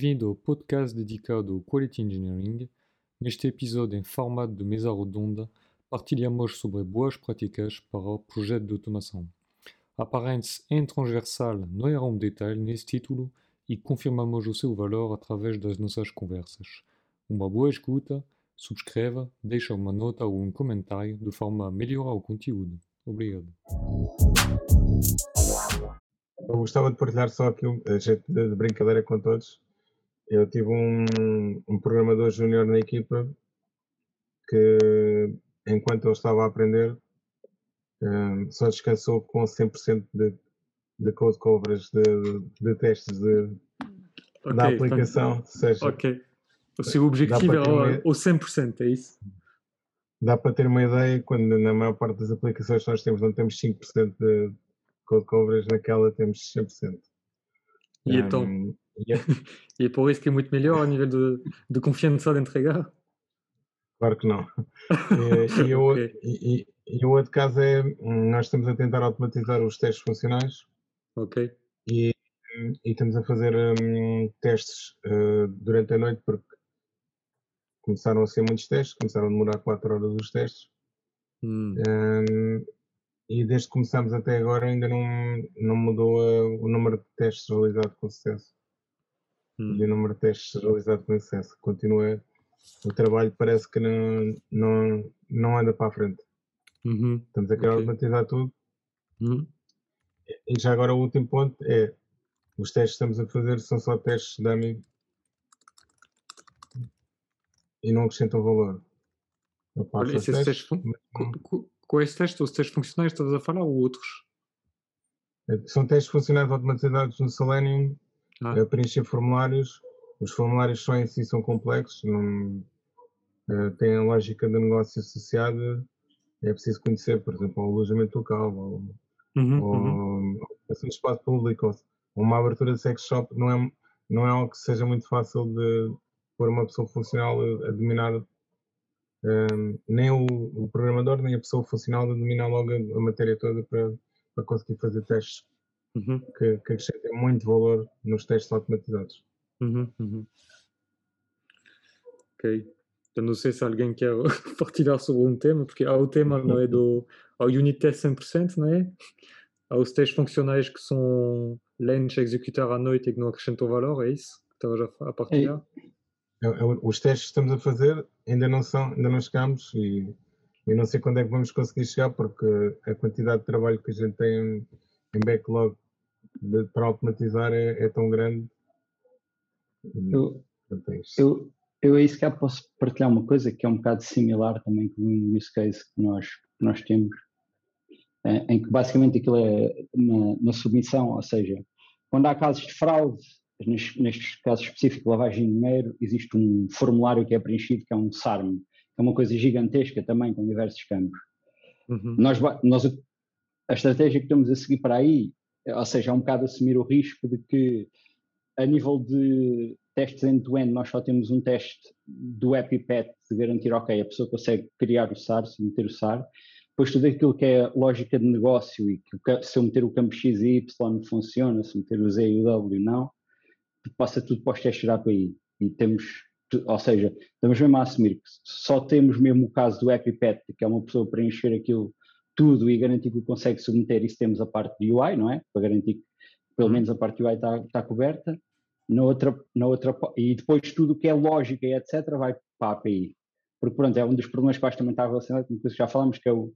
Bem-vindo ao podcast dedicado ao Quality Engineering. Neste episódio em formato de mesa redonda, partilhamos sobre boas práticas para projetos de automação. Aparece em transversal não era um detalhe nesse título e confirmamos o seu valor através das nossas conversas. Uma boa escuta, subscreva, deixa uma nota ou um comentário de forma a melhorar o conteúdo. Obrigado. Eu gostava de partilhar só aqui um a jeito de brincadeira com todos. Eu tive um, um programador júnior na equipa que, enquanto eu estava a aprender, um, só descansou com 100% de, de code coverage, de, de testes de, Ok, da então- aplicação. Ou seja, Ok. O seu objetivo é uma- o 100%, é isso? dá para ter uma ideia, quando na maior parte das aplicações que nós temos não temos 5% de code coverage, naquela temos 100%. E então, Um, e é- e por isso que é muito melhor a nível de, de confiança de entregar? Claro que não. E, e o, Ok. e- e- o outro caso é, hum, nós estamos a tentar automatizar os testes funcionais Ok. e, estamos a fazer hum, testes eh, durante a noite porque começaram a ser muitos testes, começaram a demorar 4 horas os testes Hum, hum, e desde que começamos até agora ainda não, não mudou eh, o número de testes realizados com sucesso hum. e o número de testes realizados com sucesso continua, o trabalho parece que não, não, não anda para a frente. Uhum. Estamos a querer Ok. automatizar tudo Uhum. E já agora o último ponto é os testes que estamos a fazer são só testes de dummy e não acrescentam valor. Eu passo Olha, esses testes, testes, fun- mas não- co- co- com esses testes, funcionais, estás a falar ou outros? eh, são testes funcionais automatizados no Selenium, Ah. a preencher formulários. Os formulários só em si são complexos, não, eh, têm a lógica de negócio associada. É preciso conhecer, por exemplo, o alojamento local, ou Uhum, ou uhum. espaço público, ou uma abertura de sex shop não é, não é algo que seja muito fácil de pôr uma pessoa funcional a, a dominar, nem o, o programador, nem a pessoa funcional a dominar logo a, matéria toda para, para conseguir fazer testes Uhum, que, que acrescentem muito valor nos testes automatizados. uhum, uhum. Ok. Eu não sei se alguém quer partilhar sobre um tema, porque há o tema, não é, do há o unit test 100%, não é? Há os testes funcionais que são lentos a executar à noite e que não acrescentam valor, é isso que estavas a, a partilhar? É- é o- Os testes que estamos a fazer ainda não são, ainda não chegamos e eu não sei quando é que vamos conseguir chegar porque a quantidade de trabalho que a gente tem em, em backlog de- para automatizar é, é tão grande. Eu, é eu, eu aí se calhar posso partilhar uma coisa que é um bocado similar também com um use case que nós, que nós temos, eh, em que basicamente aquilo é na, na submissão, ou seja, quando há casos de fraude, casos específicos de lavagem de dinheiro, existe um formulário que é preenchido que é um SARM, que é uma coisa gigantesca também com diversos campos. Uhum. Nós, nós, a estratégia que estamos a seguir para aí, ou seja, é um bocado assumir o risco de que, a nível de testes end-to-end, nós só temos um teste do EpiPet de garantir, ok, a pessoa consegue criar o SAR, submeter o SAR, depois tudo aquilo que é lógica de negócio e que se eu meter o campo X e Y funciona, se meter o Z e o W não, passa tudo para os testes da API. E temos, ou seja, estamos mesmo a assumir que só temos mesmo o caso do EpiPet, que é uma pessoa preencher aquilo tudo e garantir que o consegue submeter, e se temos a parte de UI, não é? Para garantir que pelo menos a parte UI está, está coberta. Na outra, na outra, e depois tudo o que é lógica e etc. vai para a API. Porque pronto, é um dos problemas que eu acho também está relacionado com aquilo que já falamos, que é o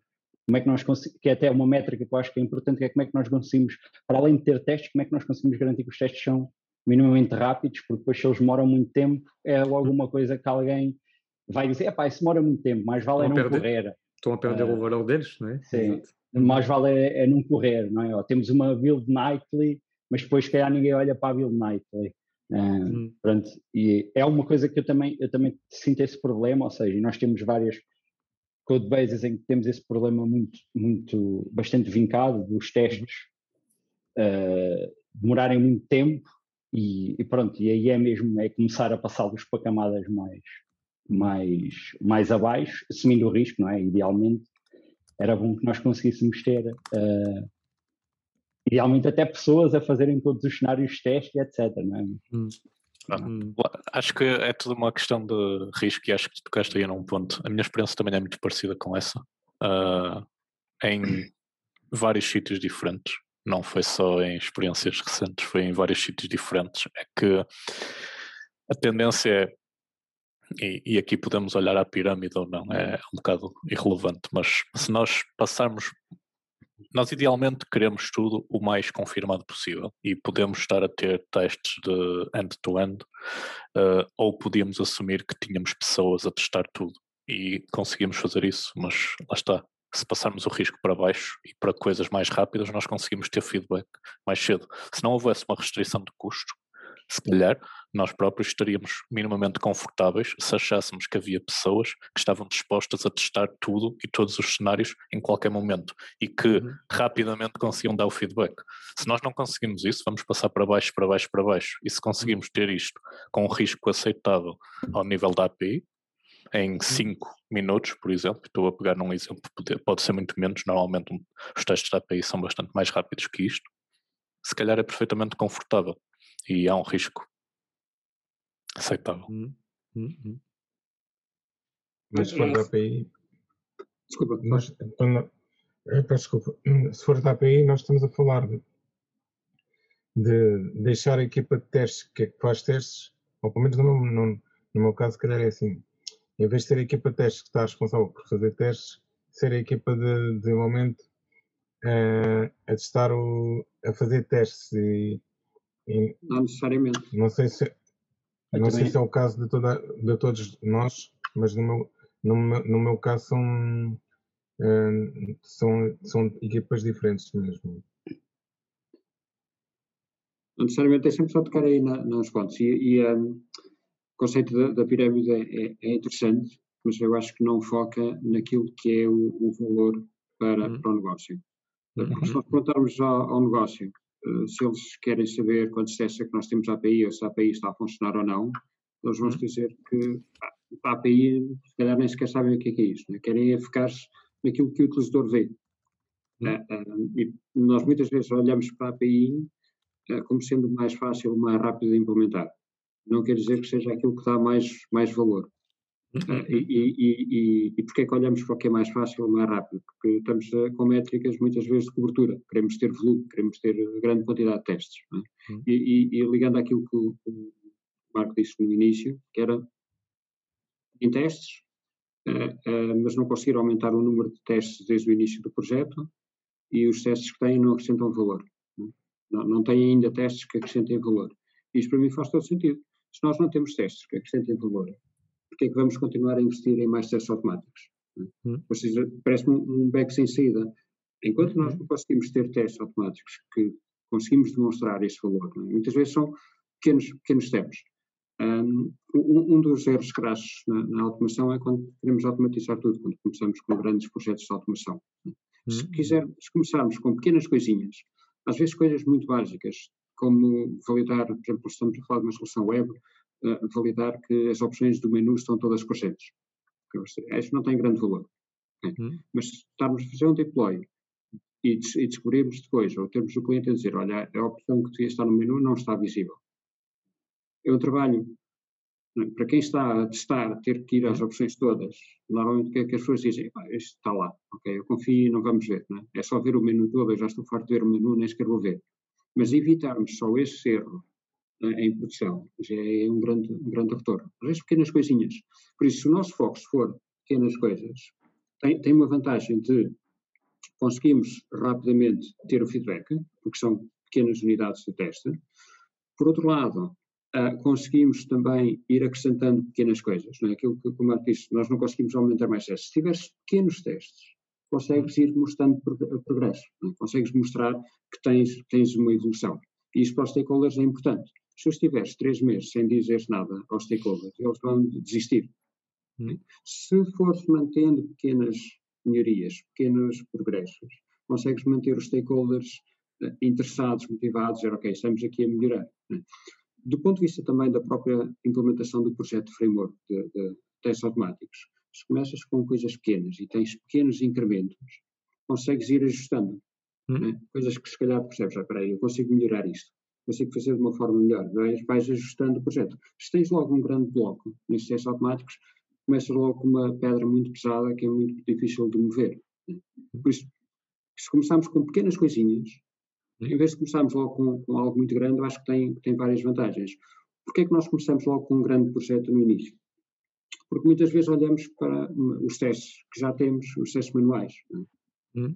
como é que nós conseguimos, que é até uma métrica que eu acho que é importante, que é como é que nós conseguimos, para além de ter testes, como é que nós conseguimos garantir que os testes são minimamente rápidos, porque depois se eles demoram muito tempo, é logo uma coisa que alguém vai dizer, epá, isso demora muito tempo, mais vale é não perder. correr, Estão a perder Ah, o valor deles, não é? sim. Exato. mais vale é, é não correr, não é? Ó, temos uma build nightly, mas depois se calhar ninguém olha para a build nightly. Ah, Hum, Pronto, e é uma coisa que eu também, eu também sinto esse problema, ou seja, nós temos várias codebases em que temos esse problema muito, muito, bastante vincado dos testes ah, demorarem muito tempo e, e pronto, e aí é mesmo, é começar a passá-los para camadas mais, mais, mais abaixo, assumindo o risco, não é? Idealmente, era bom que nós conseguíssemos ter ah, idealmente até pessoas a fazerem todos os cenários de teste e etc, não é? hum. Hum. Acho que é tudo uma questão de risco e acho que tocaste aí num ponto. A minha experiência também é muito parecida com essa. Uh, em vários sítios diferentes, não foi só em experiências recentes, foi em vários sítios diferentes. É que a tendência é, e, e aqui podemos olhar à pirâmide ou não, é um bocado irrelevante, mas se nós passarmos nós idealmente queremos tudo o mais confirmado possível e podemos estar a ter testes de end-to-end -end, uh, ou podíamos assumir que tínhamos pessoas a testar tudo e conseguimos fazer isso, mas lá está. Se passarmos o risco para baixo e para coisas mais rápidas, nós conseguimos ter feedback mais cedo. Se não houvesse uma restrição de custo, se calhar nós próprios estaríamos minimamente confortáveis se achássemos que havia pessoas que estavam dispostas a testar tudo e todos os cenários em qualquer momento e que uhum. rapidamente conseguiam dar o feedback. Se nós não conseguimos isso, vamos passar para baixo, para baixo, para baixo. E se conseguimos ter isto com um risco aceitável ao nível da API, em 5 uhum. minutos, por exemplo, estou a pegar num exemplo, pode ser muito menos, normalmente os testes da API são bastante mais rápidos que isto, se calhar é perfeitamente confortável e há um risco aceitável. Hum, hum, hum. Mas se for da API. Desculpa. Nós, quando, desculpa. Se for da API, nós estamos a falar de, de deixar a equipa de testes que, é que faz testes, ou pelo menos no meu, no, no meu caso, se calhar é assim. Em vez de ser a equipa de testes que está responsável por fazer testes, ser a equipa de desenvolvimento uh, a testar o, a fazer testes e e não necessariamente. Não sei se, não sei se é o caso de, toda, de todos nós, mas no meu, no meu, no meu caso são, uh, são, são equipas diferentes mesmo. Não necessariamente, deixa-me só tocar aí na, nos pontos. E, e um, o conceito da, da pirâmide é, é, é, interessante, mas eu acho que não foca naquilo que é o, o valor para, uhum. para o negócio. Porque se nós perguntarmos ao, ao negócio eh, se eles querem saber quantos testes é que nós temos API ou se a API está a funcionar ou não, eles vão uhum. dizer que a API, se calhar nem sequer sabem o que é, que é isso, né? querem é ficar-se naquilo que o utilizador vê. Uh, uh, e nós muitas vezes olhamos para a API como sendo mais fácil, mais rápido de implementar. Não quer dizer que seja aquilo que dá mais, mais valor. Uh, e, e, e, e porquê é que olhamos para o que é mais fácil e mais rápido? Porque estamos uh, com métricas muitas vezes de cobertura, queremos ter volume, queremos ter grande quantidade de testes. É? Uhum. E, ligando àquilo que o, o, Marco disse no início, que era em testes, uh, mas não conseguir aumentar o número de testes desde o início do projeto e os testes que têm não acrescentam valor. É? Não, não têm ainda testes que acrescentem valor. Isto para mim faz todo sentido. Se nós não temos testes que acrescentem valor, porque é que vamos continuar a investir em mais testes automáticos? Hum. Ou seja, parece-me um, beco sem saída. Enquanto nós não conseguimos ter testes automáticos que conseguimos demonstrar esse valor, é? muitas vezes são pequenos, pequenos steps. Um, um dos erros crassos na, na, automação é quando queremos automatizar tudo, quando começamos com grandes projetos de automação. Se, hum. se começarmos com pequenas coisinhas, às vezes coisas muito básicas, como validar, por exemplo, estamos a falar de uma solução web, uh, validar que as opções do menu estão todas presentes. Isso não tem grande valor. Hum. Mas estarmos a fazer um deploy e, e descobrirmos depois, ou termos o cliente a dizer, olha, a opção que devia estar no menu não está visível. É um trabalho, para quem está a testar, ter que ir às opções todas, normalmente o que é que as pessoas dizem? Ah, isto está lá, ok, eu confio e não vamos ver. Não é? é só ver o menu todo, eu já estou farto de ver o menu, nem sequer vou ver. Mas evitarmos só esse erro em produção. Já é um grande, um grande retorno. Vezes pequenas coisinhas. Por isso, se o nosso foco for pequenas coisas, tem, tem uma vantagem de conseguimos rapidamente ter o feedback, porque são pequenas unidades de teste. Por outro lado, uh, conseguimos também ir acrescentando pequenas coisas. Não é? Aquilo que o Marco disse, nós não conseguimos aumentar mais testes. Se tiveres pequenos testes, consegues ir mostrando progresso. É? Consegues mostrar que tens, tens uma evolução. E isso para os stakeholders é importante se estiveres três meses sem dizer nada aos stakeholders, eles vão desistir. Hum. Se fores mantendo pequenas melhorias, pequenos progressos, consegues manter os stakeholders uh, interessados, motivados, dizer, ok, estamos aqui a melhorar. Né? Do ponto de vista também da própria implementação do projeto de framework de, de testes automáticos, se começas com coisas pequenas e tens pequenos incrementos, consegues ir ajustando. Hum. Né? Coisas que se calhar percebes, ah, espera aí, eu consigo melhorar isto consigo fazer de uma forma melhor. Vais, vais ajustando o projeto. Se tens logo um grande bloco nestes testes automáticos, começas logo com uma pedra muito pesada que é muito difícil de mover. Por isso, se começarmos com pequenas coisinhas, em vez de começarmos logo com, com algo muito grande, eu acho que tem, tem várias vantagens. Porquê é que nós começamos logo com um grande projeto no início? Porque muitas vezes olhamos para os testes que já temos, os testes manuais. É? Hum.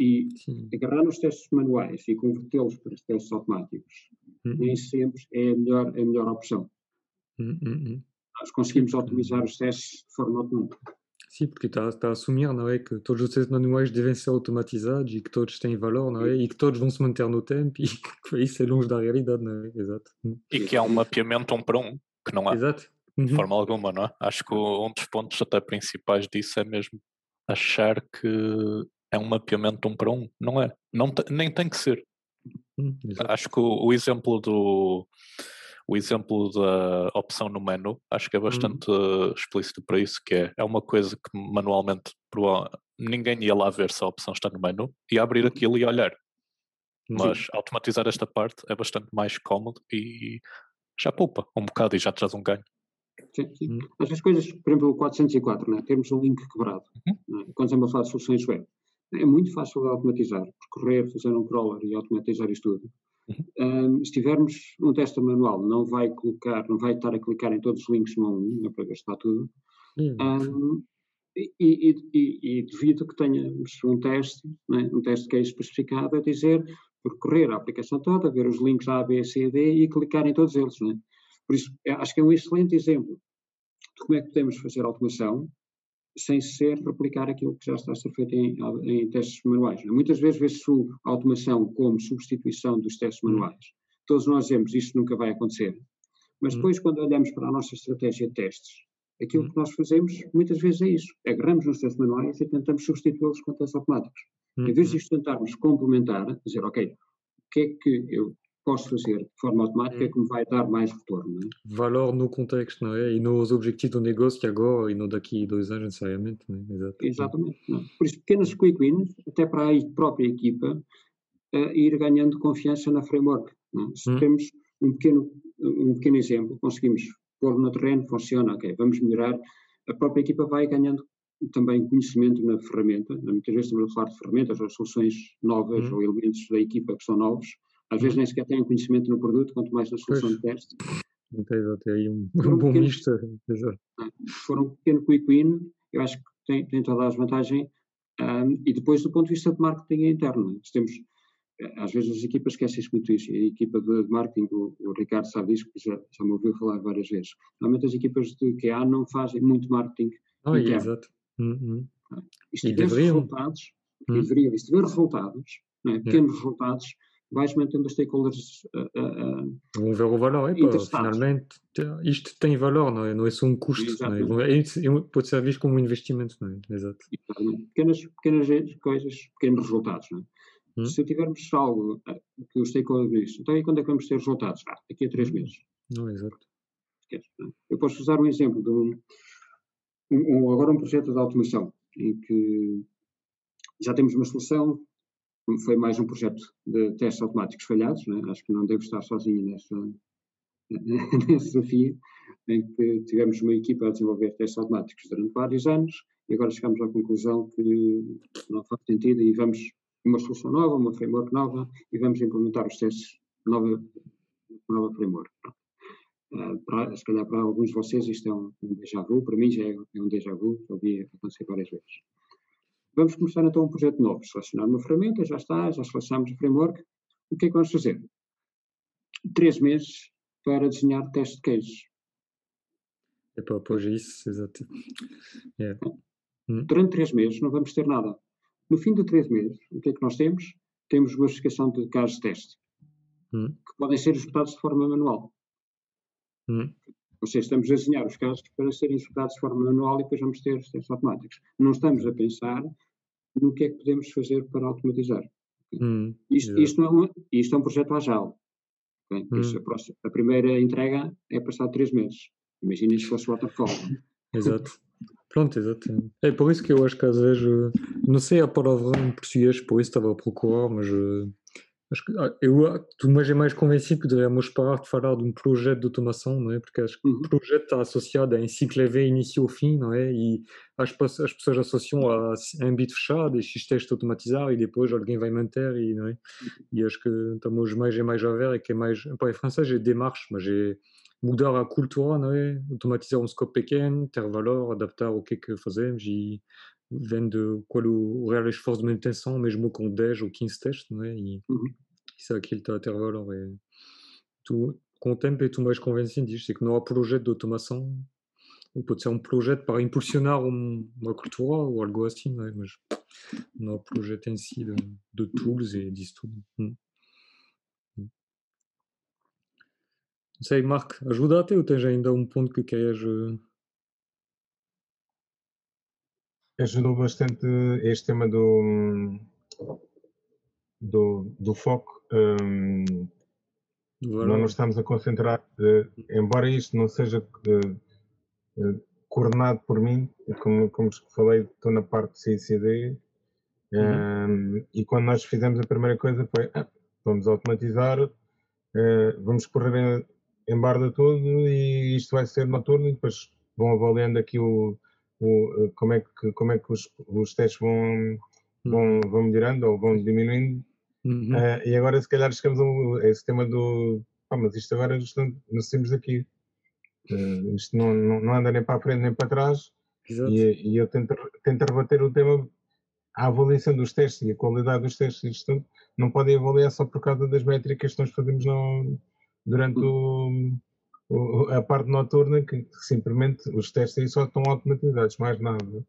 E Sim. agarrar nos testes manuais e convertê-los para testes automáticos hum. nem sempre é a melhor, a melhor opção. Hum, hum, hum. Nós conseguimos otimizar os testes de forma automática. Sim, porque está tá a assumir não é, que todos os testes manuais devem ser automatizados e que todos têm valor não é? e que todos vão se manter no tempo e que isso é longe da realidade, não é? Exato. E que é um mapeamento um para um, que não é. Exato. Uhum. De forma alguma, não é? Acho que um dos pontos até principais disso é mesmo achar que é um mapeamento um para um. Não é. Não nem tem que ser. Uhum, Acho que o, o exemplo do o exemplo da opção no menu acho que é uhum. bastante uhum. explícito para isso, que é, é uma coisa que manualmente ninguém ia lá ver se a opção está no menu e abrir uhum. aquilo e olhar. Mas Sim. automatizar esta parte é bastante mais cómodo e já poupa um bocado e já traz um ganho. Hum. As coisas, por exemplo, o 404, né? termos um link quebrado, uhum. né? quando estamos a falar de soluções web, é muito fácil de automatizar, percorrer, fazer um crawler e automatizar isto tudo. Um, se tivermos um teste manual, não vai colocar, não vai estar a clicar em todos os links num a um, é para está tudo. Um, e, e, e, e, devido que tenhamos um teste, né, um teste que é especificado, a dizer percorrer a aplicação toda, ver os links A, B, C, D e clicar em todos eles. Né? Por isso, é, acho que é um excelente exemplo de como é que podemos fazer automação sem ser replicar aquilo que já está a ser feito em, em testes manuais. Muitas vezes vê-se a automação como substituição dos testes hum. manuais. Todos nós dizemos isto nunca vai acontecer. Mas hum. depois, quando olhamos para a nossa estratégia de testes, aquilo que hum. nós fazemos muitas vezes é isso. Agarramos nos testes manuais e tentamos substituí-los com testes automáticos. Em vez de tentarmos complementar, dizer, ok, o que é que eu posso fazer de forma automática hum. que me vai dar mais retorno. É? Valor no contexto, não é? E nos objetivos do negócio agora e não daqui a dois anos necessariamente. Não é? Exato. Exatamente. Não. Por isso, pequenas quick wins, até para a própria equipa, uh, ir ganhando confiança na framework. É? Se hum. temos um pequeno, um pequeno exemplo, conseguimos pôr no terreno, funciona, ok, vamos melhorar, a própria equipa vai ganhando também conhecimento na ferramenta, muitas vezes estamos a falar de ferramentas ou soluções novas hum. ou elementos da equipa que são novos, às vezes nem sequer têm conhecimento no produto, quanto mais na solução pois. de teste. Então, exato, aí um, um bom misto. Foram um pequeno quick win, eu acho que tem, tem toda a vantagem. Um, e depois, do ponto de vista de marketing interno, nós temos, eh, às vezes as equipas esquecem muito isso, e a equipa de marketing, o, o Ricardo sabe disso, já, já me ouviu falar várias vezes. Normalmente as equipas de QA não fazem muito marketing oh, interno. exato. Uhum. E se tiver resultados, uhum. e deveria, se tiver resultados, é? pequenos resultados, vais mantendo os stakeholders uh, uh, vão ver o valor, é, pá, finalmente isto tem valor, não é, não é só um custo, não é? é? pode ser visto como um investimento, não é? Exato. Pequenas, pequenas coisas, pequenos resultados, não é? Hum? Se tivermos algo que os stakeholders dizem, então e quando é que vamos ter resultados? Ah, daqui a três hum. meses. Não, exato. Eu posso usar um exemplo de um, um, agora um projeto de automação em que já temos uma solução foi mais um projeto de testes automáticos falhados, né? acho que não devo estar sozinho nessa, nesse desafio, em que tivemos uma equipa a desenvolver testes automáticos durante vários anos e agora chegamos à conclusão que não faz sentido e vamos uma solução nova, uma framework nova e vamos implementar os testes nova, nova framework. Uh, para, se calhar para alguns de vocês isto é um, um déjà vu, para mim já é, é um déjà vu, já ouvi acontecer várias vezes. Vamos começar então um projeto novo, selecionar uma ferramenta, já está, já selecionamos o framework. O que é que vamos fazer? Três meses para desenhar teste de cases. É para pôr isso, exato. Yeah. Hum. Durante três meses não vamos ter nada. No fim de três meses, o que é que nós temos? Temos uma verificação de casos de teste, hum. que podem ser executados de forma manual. Hum. Ou seja, estamos a desenhar os casos para serem executados de forma manual e depois vamos ter os testes automáticos. Não estamos a pensar no que é que podemos fazer para automatizar. Hum, isto, isto, é um, isto é um projeto agile. Okay? Hum. A, próxima, a, primeira entrega é passado três meses. Imaginem se fosse waterfall. exato. Pronto, exato. É por isso que eu acho que às vezes, não sei a palavra em português, por isso estava a procurar, mas Acho que ah, eu estou mais e mais convencido que devemos parar de falar de um projeto de automação, não é? Porque acho que uhum. o projeto está associado a um ciclo EV início ao fim, não é? E as, as pessoas associam a um bit fechado e X testes automatizados e depois alguém vai manter, e, não é? E acho que estamos mais e mais a ver e que é mais. Pá, em francês é démarche, mas é mudar a cultura, não é? Automatizar um scope pequeno, ter valor, adaptar o que que fazemos e vem de qual o, o real esforço de manutenção, mesmo com 10 ou 15 testes, não é? E uhum. isso é aquilo que está a ter valor. E tu, com o tempo, é tu mais convencido disto, é que não há projeto de automação, ou pode ser um projeto para impulsionar um, uma cultura ou algo assim, não é? Mas não há projeto em si de, de tools e disso tudo. Hum. Hum. Não sei, Marco, ajuda-te ou tens ainda um ponto que queres uh, ajudou bastante este tema do, do, do foco. Um, não nos estamos a concentrar, uh, embora isto não seja uh, uh, coordenado por mim, como, como falei, estou na parte de CICD, uhum. um, e quando nós fizemos a primeira coisa foi ah, vamos automatizar, vamos correr em, em barda tudo e isto vai ser noturno e depois vão avaliando aqui o, o, eh, como é que, como é que os, os testes vão, vão, uhum. vão melhorando ou vão diminuindo. Uhum. Uh, e agora, se calhar, chegamos a, esse tema do. Ah, mas isto agora nos saímos daqui. Uh, isto não, não, não, anda nem para a frente nem para trás. E, e, eu tento, tento rebater o tema. A avaliação dos testes e a qualidade dos testes, isto não podem avaliar só por causa das métricas que nós fazemos no, durante o a parte noturna que simplesmente os testes aí só estão automatizados, mais nada.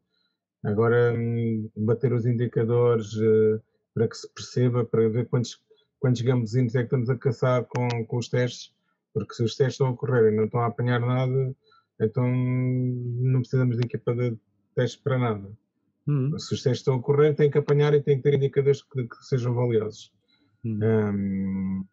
Agora hum, bater os indicadores uh, para que se perceba, para ver quantos, quantos gambezinhos é que estamos a caçar com, com os testes, porque se os testes estão a correr e não estão a apanhar nada, então não precisamos de equipa de testes para nada. Uhum. Se os testes estão a correr, tem que apanhar e tem que ter indicadores que, que sejam valiosos. Uhum. Um,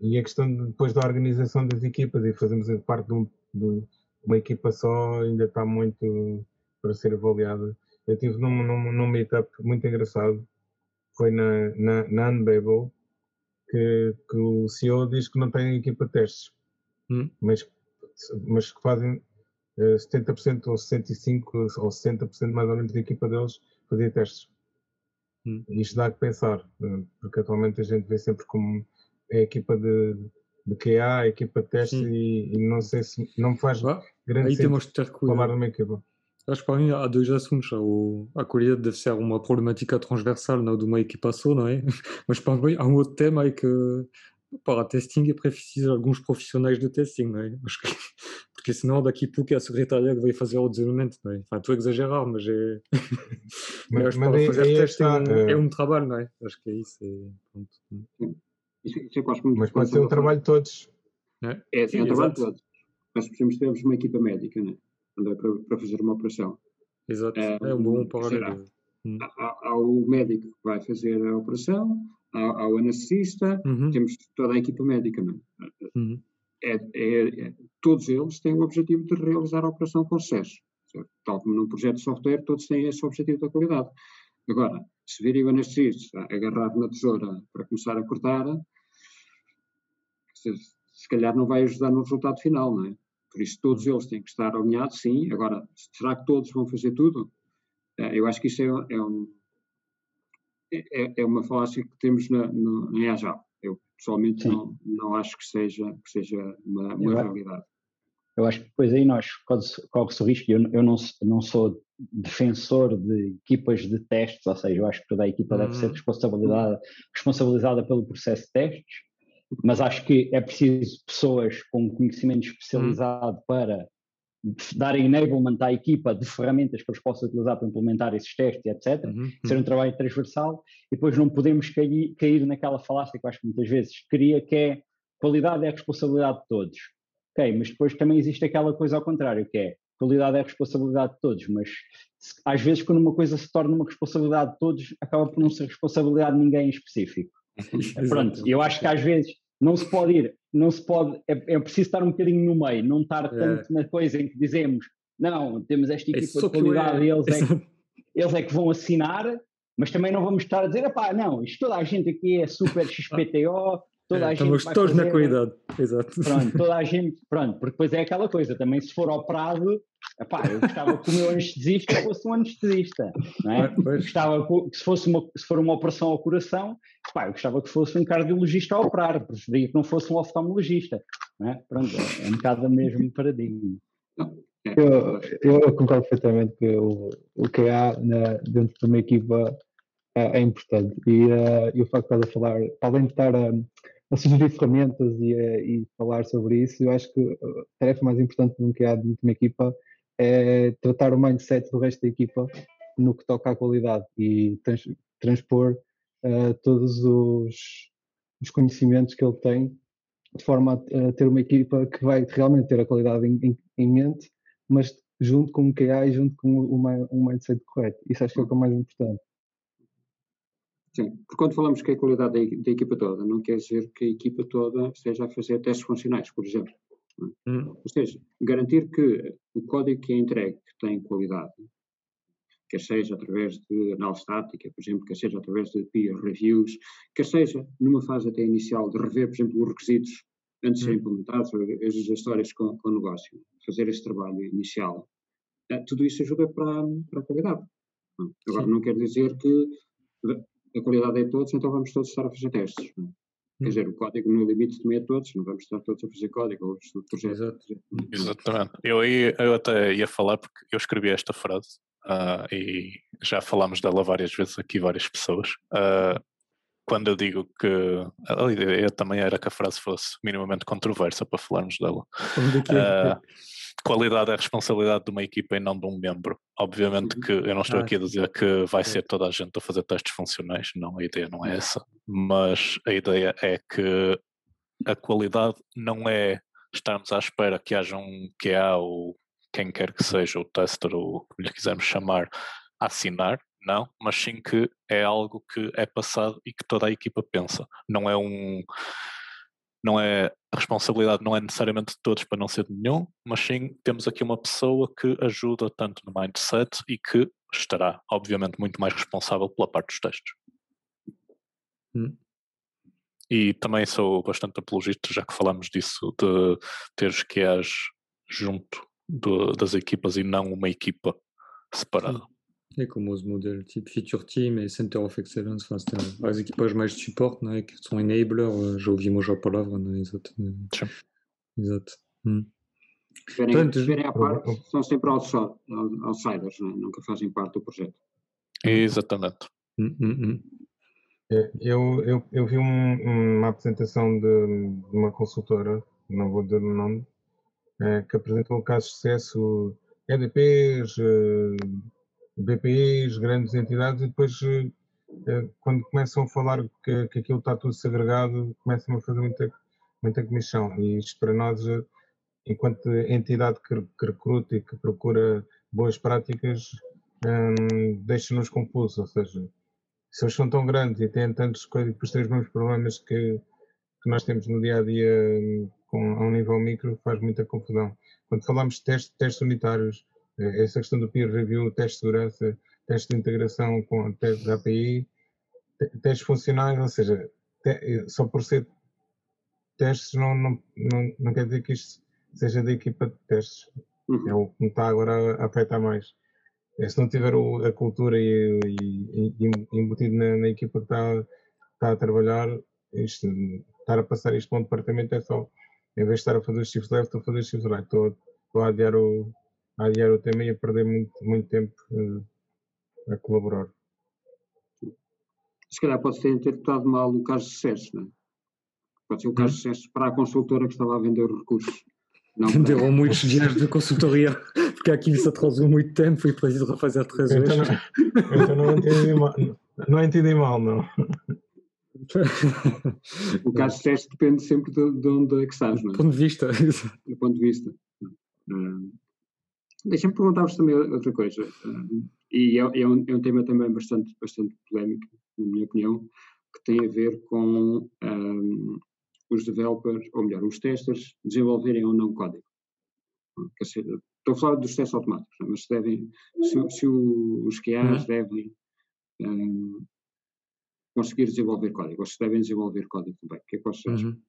e a questão de, depois da organização das equipas e fazermos parte de, um, de, uma equipa só ainda está muito para ser avaliada. Eu estive num, num, num meetup muito engraçado, foi na, na, na Unbabel, que, que o CEO diz que não tem equipa de testes, hum. mas, mas que fazem 70% eh, ou 65% ou 60% mais ou menos da equipa deles fazia testes. Hum. Isto dá que pensar, eh, porque atualmente a gente vê sempre como a equipa de, de QA, a equipa de teste e, e, não sei se não me faz ah, grande aí temos ter falar numa equipa. Acho que para mim há dois assuntos. O, a qualidade deve ser uma problemática transversal não, de uma equipa só, não é? Mas para mim há um outro tema é que para testing é preciso alguns profissionais de testing, não é? Acho que, porque senão daqui a pouco é a secretária que vai fazer o desenvolvimento, não é? Enfin, estou a exagerar, mas é. mas, mas para fazer testing está, é, é um trabalho, não é? Acho que é isso. É, pronto. Isso, isso gosto muito. Mas pode ser um trabalho de todos. É, é, sim, é um trabalho de todos. Nós precisamos ter uma equipa médica, né? André, para, para fazer uma operação. Exato, é, é um bom paralelo. Hum. Há, há, o médico que vai fazer a operação, há, há o anestesista, uhum. temos toda a equipa médica. Não é? Uhum. É, é, é, todos eles têm o objetivo de realizar a operação com sucesso. Certo? Tal como num projeto de software, todos têm esse objetivo da qualidade. Agora, se virem o anestesista agarrado na tesoura para começar a cortar, se, se calhar não vai ajudar no resultado final, não é? Por isso todos eles têm que estar alinhados, sim. Agora, será que todos vão fazer tudo? Eh, eu acho que isso é, é, um, é, é uma falácia que temos na, no, em Agile. Eu pessoalmente não, não acho que seja, que seja uma, uma eu realidade. Eu acho que depois aí nós corre-se o risco, eu, eu não, não sou defensor de equipas de testes, ou seja, eu acho que toda a equipa deve ser uhum. responsabilizada, responsabilizada pelo processo de testes, mas acho que é preciso pessoas com conhecimento especializado para dar enablement à equipa de ferramentas que eles possam utilizar para implementar esses testes, etc. Uhum. Ser um trabalho transversal e depois não podemos cair, cair naquela falácia que eu acho que muitas vezes cria, que é qualidade é a responsabilidade de todos. Ok, mas depois também existe aquela coisa ao contrário, que é qualidade é a responsabilidade de todos, mas às vezes quando uma coisa se torna uma responsabilidade de todos, acaba por não ser responsabilidade de ninguém em específico. Pronto, eu acho que às vezes não se pode ir, não se pode, é, é preciso estar um bocadinho no meio, não estar é. tanto na coisa em que dizemos, não, temos esta é equipa de qualidade e eles é, que, eles é que vão assinar Mas também não vamos estar a dizer, pá, não, isto toda a gente aqui é super XPTO, toda é, a gente. Estamos todos fazer... na qualidade, exato. Pronto, toda a gente, pronto, porque depois é aquela coisa, também se for ao prazo, epá, eu gostava que o meu anestesista fosse um anestesista, não é? Gostava que se, fosse uma, se for uma operação ao coração, epá, eu gostava que fosse um cardiologista a operar, preferia que não fosse um oftalmologista, não é? Pronto, é, é um bocado o mesmo paradigma. Eu, eu concordo perfeitamente que o, o que há na, dentro de uma equipa é, é importante e, uh, e o facto de estar a falar, para além de estar a, a sugerir ferramentas e, a, e falar sobre isso, eu acho que a tarefa mais importante um que há de uma equipa é tratar o mindset do resto da equipa no que toca à qualidade e trans, transpor uh, todos os, os, conhecimentos que ele tem de forma a, a, ter uma equipa que vai realmente ter a qualidade em, em, em mente, mas junto com o QA e junto com o, o mindset correto. Isso acho que é o que é mais importante. Sim, porque quando falamos que é a qualidade da, da, equipa toda, não quer dizer que a equipa toda esteja a fazer testes funcionais, por exemplo. É? Hum. Ou seja, garantir que o código que é entregue tem qualidade, quer seja através de análise estática, por exemplo, quer seja através de peer reviews, quer seja numa fase até inicial de rever, por exemplo, os requisitos antes de serem hum. implementados, as histórias com, com o negócio, fazer esse trabalho inicial, eh, tudo isso ajuda para, para a qualidade. Agora, Sim. não quer dizer que a qualidade é todos, então vamos todos estar a fazer testes. Não? É? Quer hum. dizer, o código no limite também é todos, não vamos estar todos a fazer código ou projeto. Exato. Exatamente. Eu, ia, eu até ia falar porque eu escrevi esta frase uh, e já falámos dela várias vezes aqui, várias pessoas. Uh, quando eu digo que a ideia também era que a frase fosse minimamente controversa para falarmos dela. Uh, qualidade é responsabilidade de uma equipa e não de um membro. Obviamente que eu não estou aqui a dizer que vai ser toda a gente a fazer testes funcionais, não, a ideia não é essa. Mas a ideia é que a qualidade não é estarmos à espera que haja um QA ou quem quer que seja, o tester ou o que lhe quisermos chamar, a assinar, não, mas sim que é algo que é passado e que toda a equipa pensa. Não é um não é a responsabilidade não é necessariamente de todos para não ser de nenhum, mas sim temos aqui uma pessoa que ajuda tanto no mindset e que estará, obviamente, muito mais responsável pela parte dos testes. Hum. E também sou bastante apologista, já que falamos disso, de ter os QAs junto de, das equipas e não uma equipa separada. Sim. É como os modelos tipo Feature Team e Center of Excellence, enfin, c'était as equipas mais de suporte, né, que são enabler, já ouvimos a palavra, né, exato. Né. Exato. Hum. Estiverem à parte, são sempre outsiders, né? nunca fazem parte do projeto. Exatamente. Hum, hum, hum. É, eu, eu, eu vi um, uma apresentação de, de, uma consultora, não vou dizer o nome, é, que apresentou um caso de sucesso EDPs, BPIs, grandes entidades, e depois, eh, eh, quando começam a falar que, que aquilo está tudo segregado, começam a fazer muita, muita comissão. E isto para nós, eh, enquanto entidade que, que recruta e que procura boas práticas, hum, deixa-nos confusos. Ou seja, se eles são tão grandes e têm tantas coisas, depois têm os mesmos problemas que, que nós temos no dia a dia hum, a um nível micro, faz muita confusão. Quando falamos de testes, testes unitários, essa questão do peer review, teste de segurança, teste de integração com teste da API, testes funcionais, ou seja, te, só por ser testes não, não, não, não quer dizer que isto seja da equipa de testes. Uhum. É o que me está agora a afetar mais. É, se não tiver o, a cultura e, e, e embutido na, na, equipa que está, está a trabalhar, isto, estar a passar isto para um departamento é só, em vez de estar a fazer os shifts left, estou a fazer os shifts right, estou, estou a adiar o, a adiar o tema e a perder muito, muito tempo uh, a colaborar. Se calhar pode ter interpretado mal o caso de sucesso, não é? Pode ser o caso de hum? sucesso para a consultora que estava a vender os recursos. Venderam para... muitos dias de consultoria, porque aquilo se atrasou muito tempo e preciso refazer três vezes. Então não, então não entendi mal, não entendi mal, não. o caso de sucesso depende sempre de, de onde é que estás, não é? Do ponto de vista. Do ponto de vista. Uh, Deixa-me perguntar-vos também outra coisa, uh, e é, é, um, é, um, tema também bastante, bastante polémico, na minha opinião, que tem a ver com um, os developers, ou melhor, os testers, desenvolverem ou não código. Dizer, estou a falar dos testes automáticos, mas se devem, se, se os QAs uhum. devem um, conseguir desenvolver código, ou se devem desenvolver código também. O que é que vocês acham? Uhum.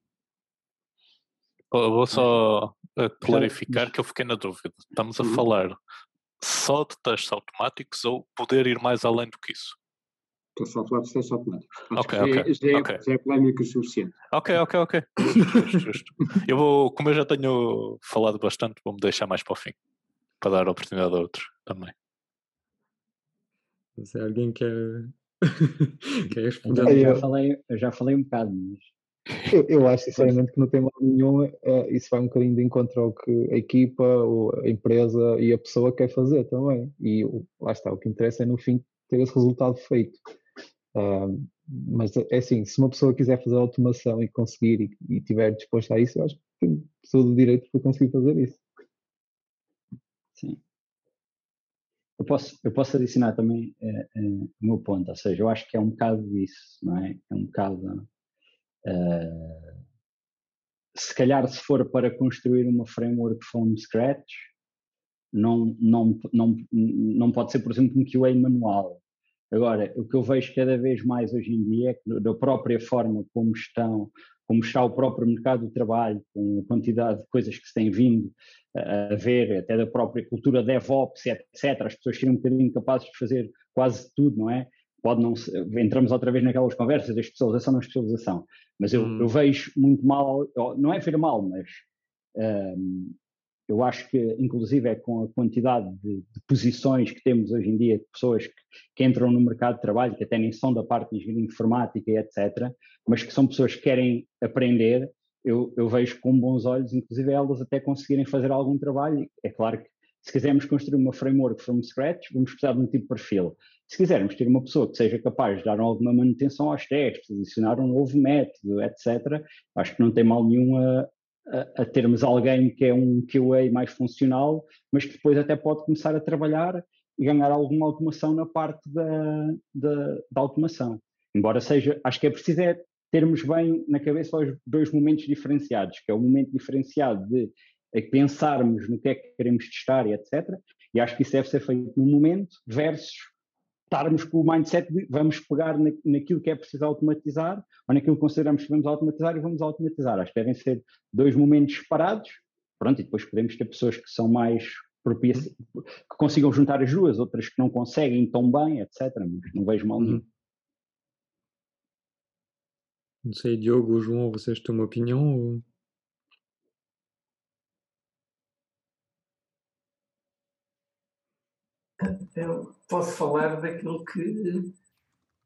Vou só uh, clarificar que eu fiquei na dúvida. Estamos a uhum. falar só de testes automáticos ou poder ir mais além do que isso? Estou só a falar de testes automáticos. Acho okay, okay, já, já, okay. já é polémico o suficiente. Ok, ok, ok. Justo, justo. Eu vou, como eu já tenho falado bastante, vou-me deixar mais para o fim, para dar oportunidade a outros também. Se alguém quer, quer responder. Então, eu, já falei, eu já falei um bocado, mas eu, eu, acho sinceramente que não tem mal nenhum, uh, isso vai um bocadinho de encontro ao que a equipa, a empresa e a pessoa quer fazer também. E lá está, o que interessa é no fim ter esse resultado feito. Uh, mas é assim, se uma pessoa quiser fazer automação e conseguir e, e tiver disposta a isso, eu acho que tem todo o direito para conseguir fazer isso. Sim. Eu posso, eu posso adicionar também uh, o meu ponto, ou seja, eu acho que é um bocado isso, não é? É um bocado Uh, se calhar, se for para construir uma framework from scratch, não, não, não, não pode ser, por exemplo, um QA manual. Agora, o que eu vejo cada vez mais hoje em dia é que, da própria forma como estão, como está o próprio mercado do trabalho, com a quantidade de coisas que se tem vindo a ver, até da própria cultura DevOps, etc., as pessoas serem um bocadinho capazes de fazer quase tudo, não é? Pode não entramos outra vez naquelas conversas da especialização na especialização, mas eu, hum. eu vejo muito mal, não é ver mal, mas um, eu acho que, inclusive, é com a quantidade de, de, posições que temos hoje em dia, de pessoas que, que, entram no mercado de trabalho, que até nem são da parte de engenharia informática e etc., mas que são pessoas que querem aprender, eu, eu, vejo com bons olhos, inclusive elas até conseguirem fazer algum trabalho. É claro que se quisermos construir uma framework from scratch, vamos precisar de um tipo de perfil. Se quisermos ter uma pessoa que seja capaz de dar alguma manutenção aos testes, adicionar um novo método, etc., acho que não tem mal nenhum a, a, a, termos alguém que é um QA mais funcional, mas que depois até pode começar a trabalhar e ganhar alguma automação na parte da, da, da automação. Embora seja, acho que é preciso é termos bem na cabeça os dois momentos diferenciados, que é o momento diferenciado de pensarmos no que é que queremos testar e etc. E acho que isso deve ser feito no momento versus estarmos com o mindset de vamos pegar na, naquilo que é preciso automatizar ou naquilo que consideramos que vamos automatizar e vamos automatizar. Acho que devem ser dois momentos separados. Pronto, e depois podemos ter pessoas que são mais propícias, que consigam juntar as duas, outras que não conseguem tão bem, etc. Mas não vejo mal nenhum. Não sei, Diogo ou João, vocês têm uma opinião? Ou... eu posso falar daquilo que,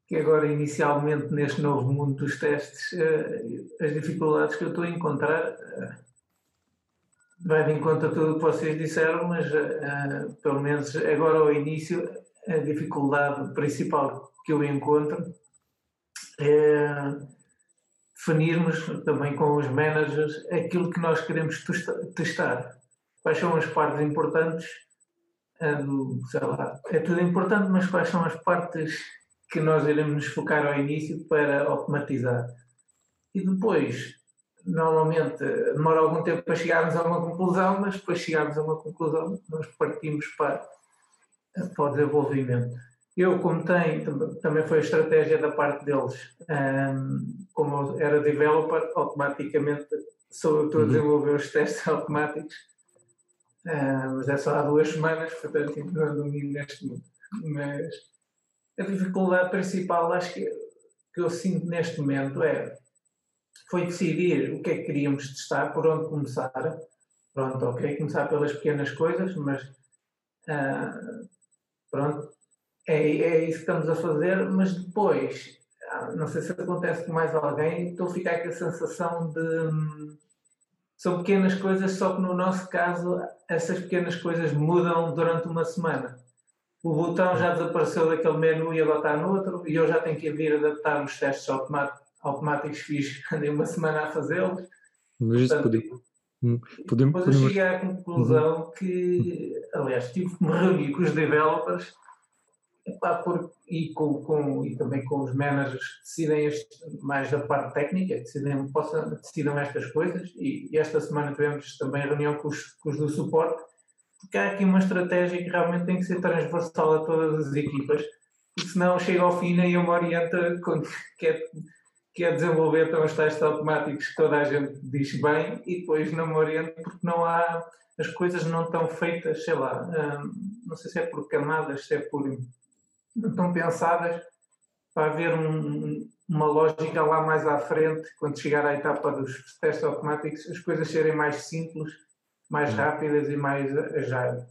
que agora, inicialmente, neste novo mundo dos testes, uh, as dificuldades que eu estou a encontrar. Uh, vai de encontro a tudo o que vocês disseram, mas uh, pelo menos agora ao início, a dificuldade principal que eu encontro é definirmos também com os managers aquilo que nós queremos testar. Quais são as partes importantes sei lá, é tudo importante, mas quais são as partes que nós iremos nos focar ao início para automatizar? E depois, normalmente, demora algum tempo para chegarmos a uma conclusão, mas depois chegarmos a uma conclusão, nós partimos para, para o desenvolvimento. Eu, como tenho, também foi a estratégia da parte deles, um, como era developer, automaticamente sou eu estou a uhum. desenvolver os testes automáticos Uh, mas é só há duas semanas, portanto, não domino neste mundo. Mas a dificuldade principal, acho que, que eu sinto neste momento é foi decidir o que é que queríamos testar, por onde começar. Pronto, ok, começar pelas pequenas coisas, mas uh, pronto, é, é isso que estamos a fazer, mas depois, ah, não sei se acontece com mais alguém, estou a ficar com a sensação de hum, são pequenas coisas, só que no nosso caso essas pequenas coisas mudam durante uma semana. O botão já desapareceu daquele menu e agora está no outro, e eu já tenho que vir adaptar os testes automáticos fiz andei uma semana a fazê-los. Mas isso podemos. Hum, podemos, depois eu cheguei à conclusão uhum. que, aliás, tive que me reunir com os developers e, com, com, e também com os managers que decidem este, mais da parte técnica, decidem, possam, decidam estas coisas. E, e, esta semana tivemos também reunião com os, com os do suporte, porque há aqui uma estratégia que realmente tem que ser transversal a todas as equipas, porque senão chega ao fim e nem eu me orienta quando quer, quer desenvolver então os testes automáticos que toda a gente diz bem e depois não me orienta porque não há, as coisas não estão feitas, sei lá, hum, não sei se é por camadas, se é por. Estão pensadas para haver um, uma lógica lá mais à frente, quando chegar à etapa dos testes automáticos, as coisas serem mais simples, mais rápidas e mais agile.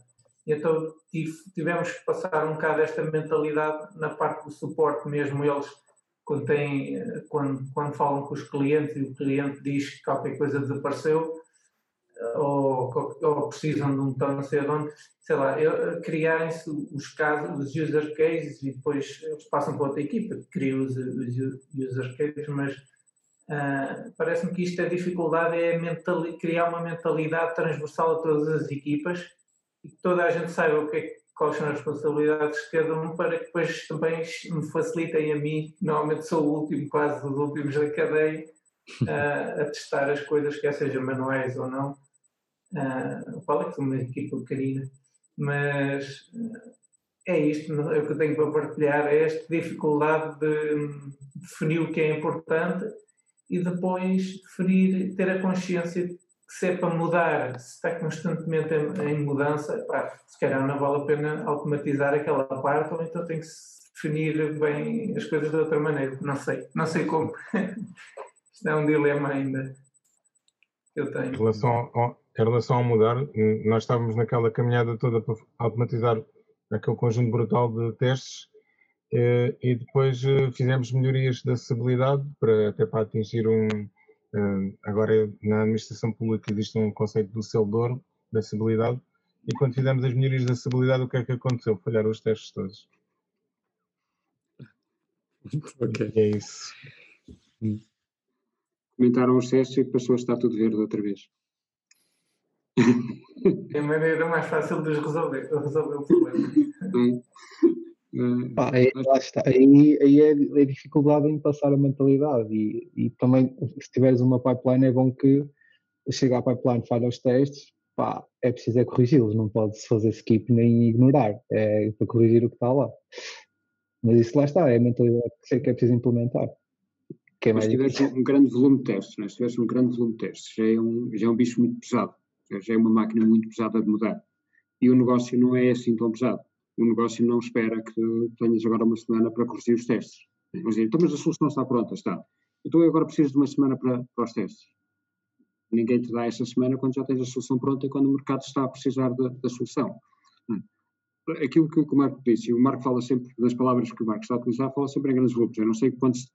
Então tivemos que passar um bocado esta mentalidade na parte do suporte mesmo, eles quando, têm, quando, quando falam com os clientes e o cliente diz que qualquer coisa desapareceu, ou, ou, precisam de um botão não sei onde, sei lá, criarem-se os casos, os user cases e depois eles passam para outra equipa que cria os, os user cases, mas uh, parece-me que isto é a dificuldade, é criar uma mentalidade transversal a todas as equipas e que toda a gente saiba o que é, quais são as responsabilidades de cada um para que depois também me facilitem a mim, normalmente sou o último, quase dos últimos da cadeia, uh, a testar as coisas, quer sejam manuais ou não. Uh, é que são uma equipa pequenina, mas uh, é isto, é o que eu tenho para partilhar, é esta dificuldade de definir o que é importante e depois definir, ter a consciência que se é para mudar, se está constantemente em, em mudança, pá, se calhar não vale a pena automatizar aquela parte, ou então tem que se definir bem as coisas de outra maneira, não sei, não sei como. Isto é um dilema ainda que eu tenho. Em relação ao, em relação ao mudar, nós estávamos naquela caminhada toda para automatizar aquele conjunto brutal de testes eh, e depois eh, fizemos melhorias de acessibilidade para, até para atingir um. Eh, agora, na administração pública, existe um conceito do selo de ouro de acessibilidade. E quando fizemos as melhorias de acessibilidade, o que é que aconteceu? Falharam os testes todos. Ok. E é isso. Comentaram os testes e passou a estar tudo verde outra vez. É a maneira mais fácil de resolver, de resolver o problema. Pá, aí, lá está. Aí, aí é, é dificuldade em passar a mentalidade e, e também se tiveres uma pipeline é bom que chega à pipeline, falha os testes, pá, é preciso é corrigi-los, não pode-se fazer skip nem ignorar, é para corrigir o que está lá. Mas isso lá está, é a mentalidade que sei que é preciso implementar. Que é Mas se tiveres um grande volume de testes, né? se tiveres um grande volume de testes, já é um, já é um bicho muito pesado já é uma máquina muito pesada de mudar. E o negócio não é assim tão pesado. O negócio não espera que tenhas agora uma semana para corrigir os testes. Mas, então, mas a solução está pronta, está. Então eu agora preciso de uma semana para, para os testes. Ninguém te dá essa semana quando já tens a solução pronta e quando o mercado está a precisar da, da solução. Aquilo que, o Marco disse, e o Marco fala sempre das palavras que o Marco está a utilizar, fala sempre em grandes volumes. Eu não sei quantos,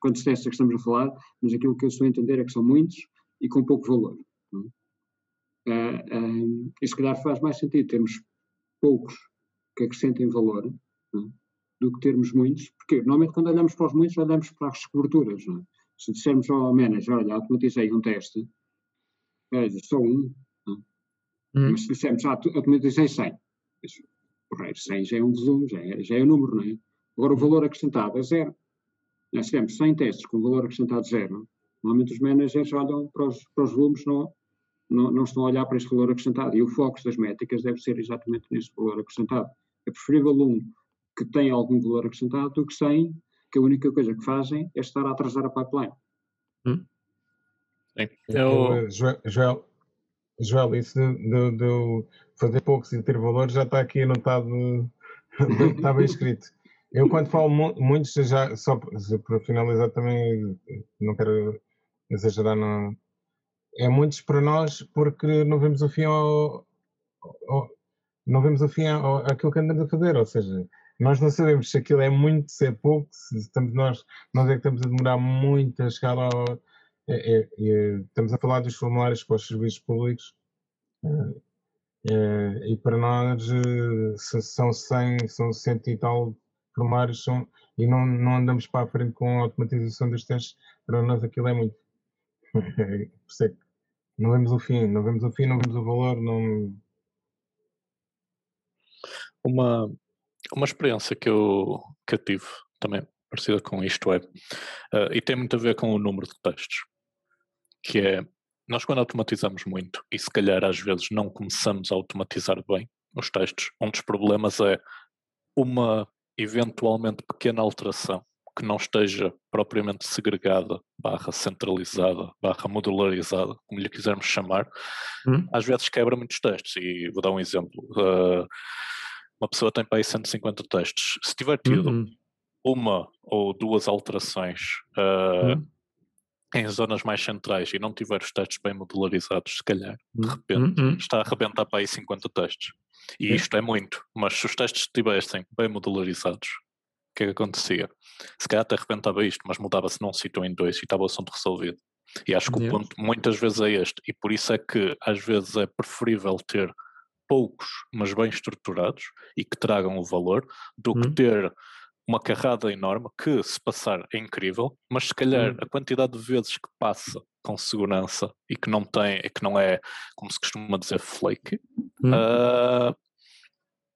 quantos testes é que estamos a falar, mas aquilo que eu estou a entender é que são muitos e com pouco valor. Não? Uh, uh, e se calhar faz mais sentido termos poucos que acrescentem valor é? do que termos muitos, porque normalmente quando olhamos para os muitos olhamos para as coberturas. É? Se dissermos ao manager, olha, automatizei um teste, é, só um, é? hum. mas se dissermos, ah, automatizei 100, correto, 100 já é um volume, já é, já é um número, não é? Agora o valor acrescentado é zero. Nós tivemos 100 testes com valor acrescentado zero, normalmente os managers olham para os, para os volumes não, não, não, estão a olhar para este valor acrescentado. E o foco das métricas deve ser exatamente nesse valor acrescentado. É preferível um que tem algum valor acrescentado do que sem, que a única coisa que fazem é estar a atrasar a pipeline. Hum? Sim. Eu... Eh, Joel, Joel, isso de, de, de, fazer poucos e ter valor já está aqui anotado, está bem escrito. Eu quando falo muitos, já, só para finalizar também, não quero exagerar no, é muitos para nós porque não vemos o fim ao, ao não vemos o fim ao, àquilo que andamos a fazer, ou seja, nós não sabemos se aquilo é muito, se é pouco, se estamos nós, nós é que estamos a demorar muito a chegar ao, é, é, é, estamos a falar dos formulários para os serviços públicos é, é, e para nós eh, são 100, são 100 e tal formulários são, e não, não andamos para a frente com a automatização dos testes, para nós aquilo é muito. Por é que não vemos o fim, não vemos o fim, não vemos o valor, não. Uma, uma experiência que eu, que eu tive também parecida com isto é, uh, e tem muito a ver com o número de testes, que é, nós quando automatizamos muito, e se calhar às vezes não começamos a automatizar bem os testes, um dos problemas é uma eventualmente pequena alteração que não esteja propriamente segregada, barra centralizada, barra modularizada, como lhe quisermos chamar, hum? às vezes quebra muitos testes. E vou dar um exemplo. Uh, uma pessoa tem para aí 150 testes. Se tiver tido hum, hum. uma ou duas alterações uh, hum. em zonas mais centrais e não tiver os testes bem modularizados, se calhar, de hum, repente, está a arrebentar para aí 50 testes. E isto é muito, mas se os testes estivessem bem modularizados, que é que acontecia? Se calhar até arrebentava isto, mas mudava-se num sítio em dois e estava o assunto resolvido. E acho que Deus. o ponto muitas vezes é este, e por isso é que às vezes é preferível ter poucos, mas bem estruturados e que tragam o valor, do hum. que ter uma carrada enorme que, se passar, é incrível, mas se calhar hum. a quantidade de vezes que passa com segurança e que não tem, que não é, como se costuma dizer, flake, hum. uh,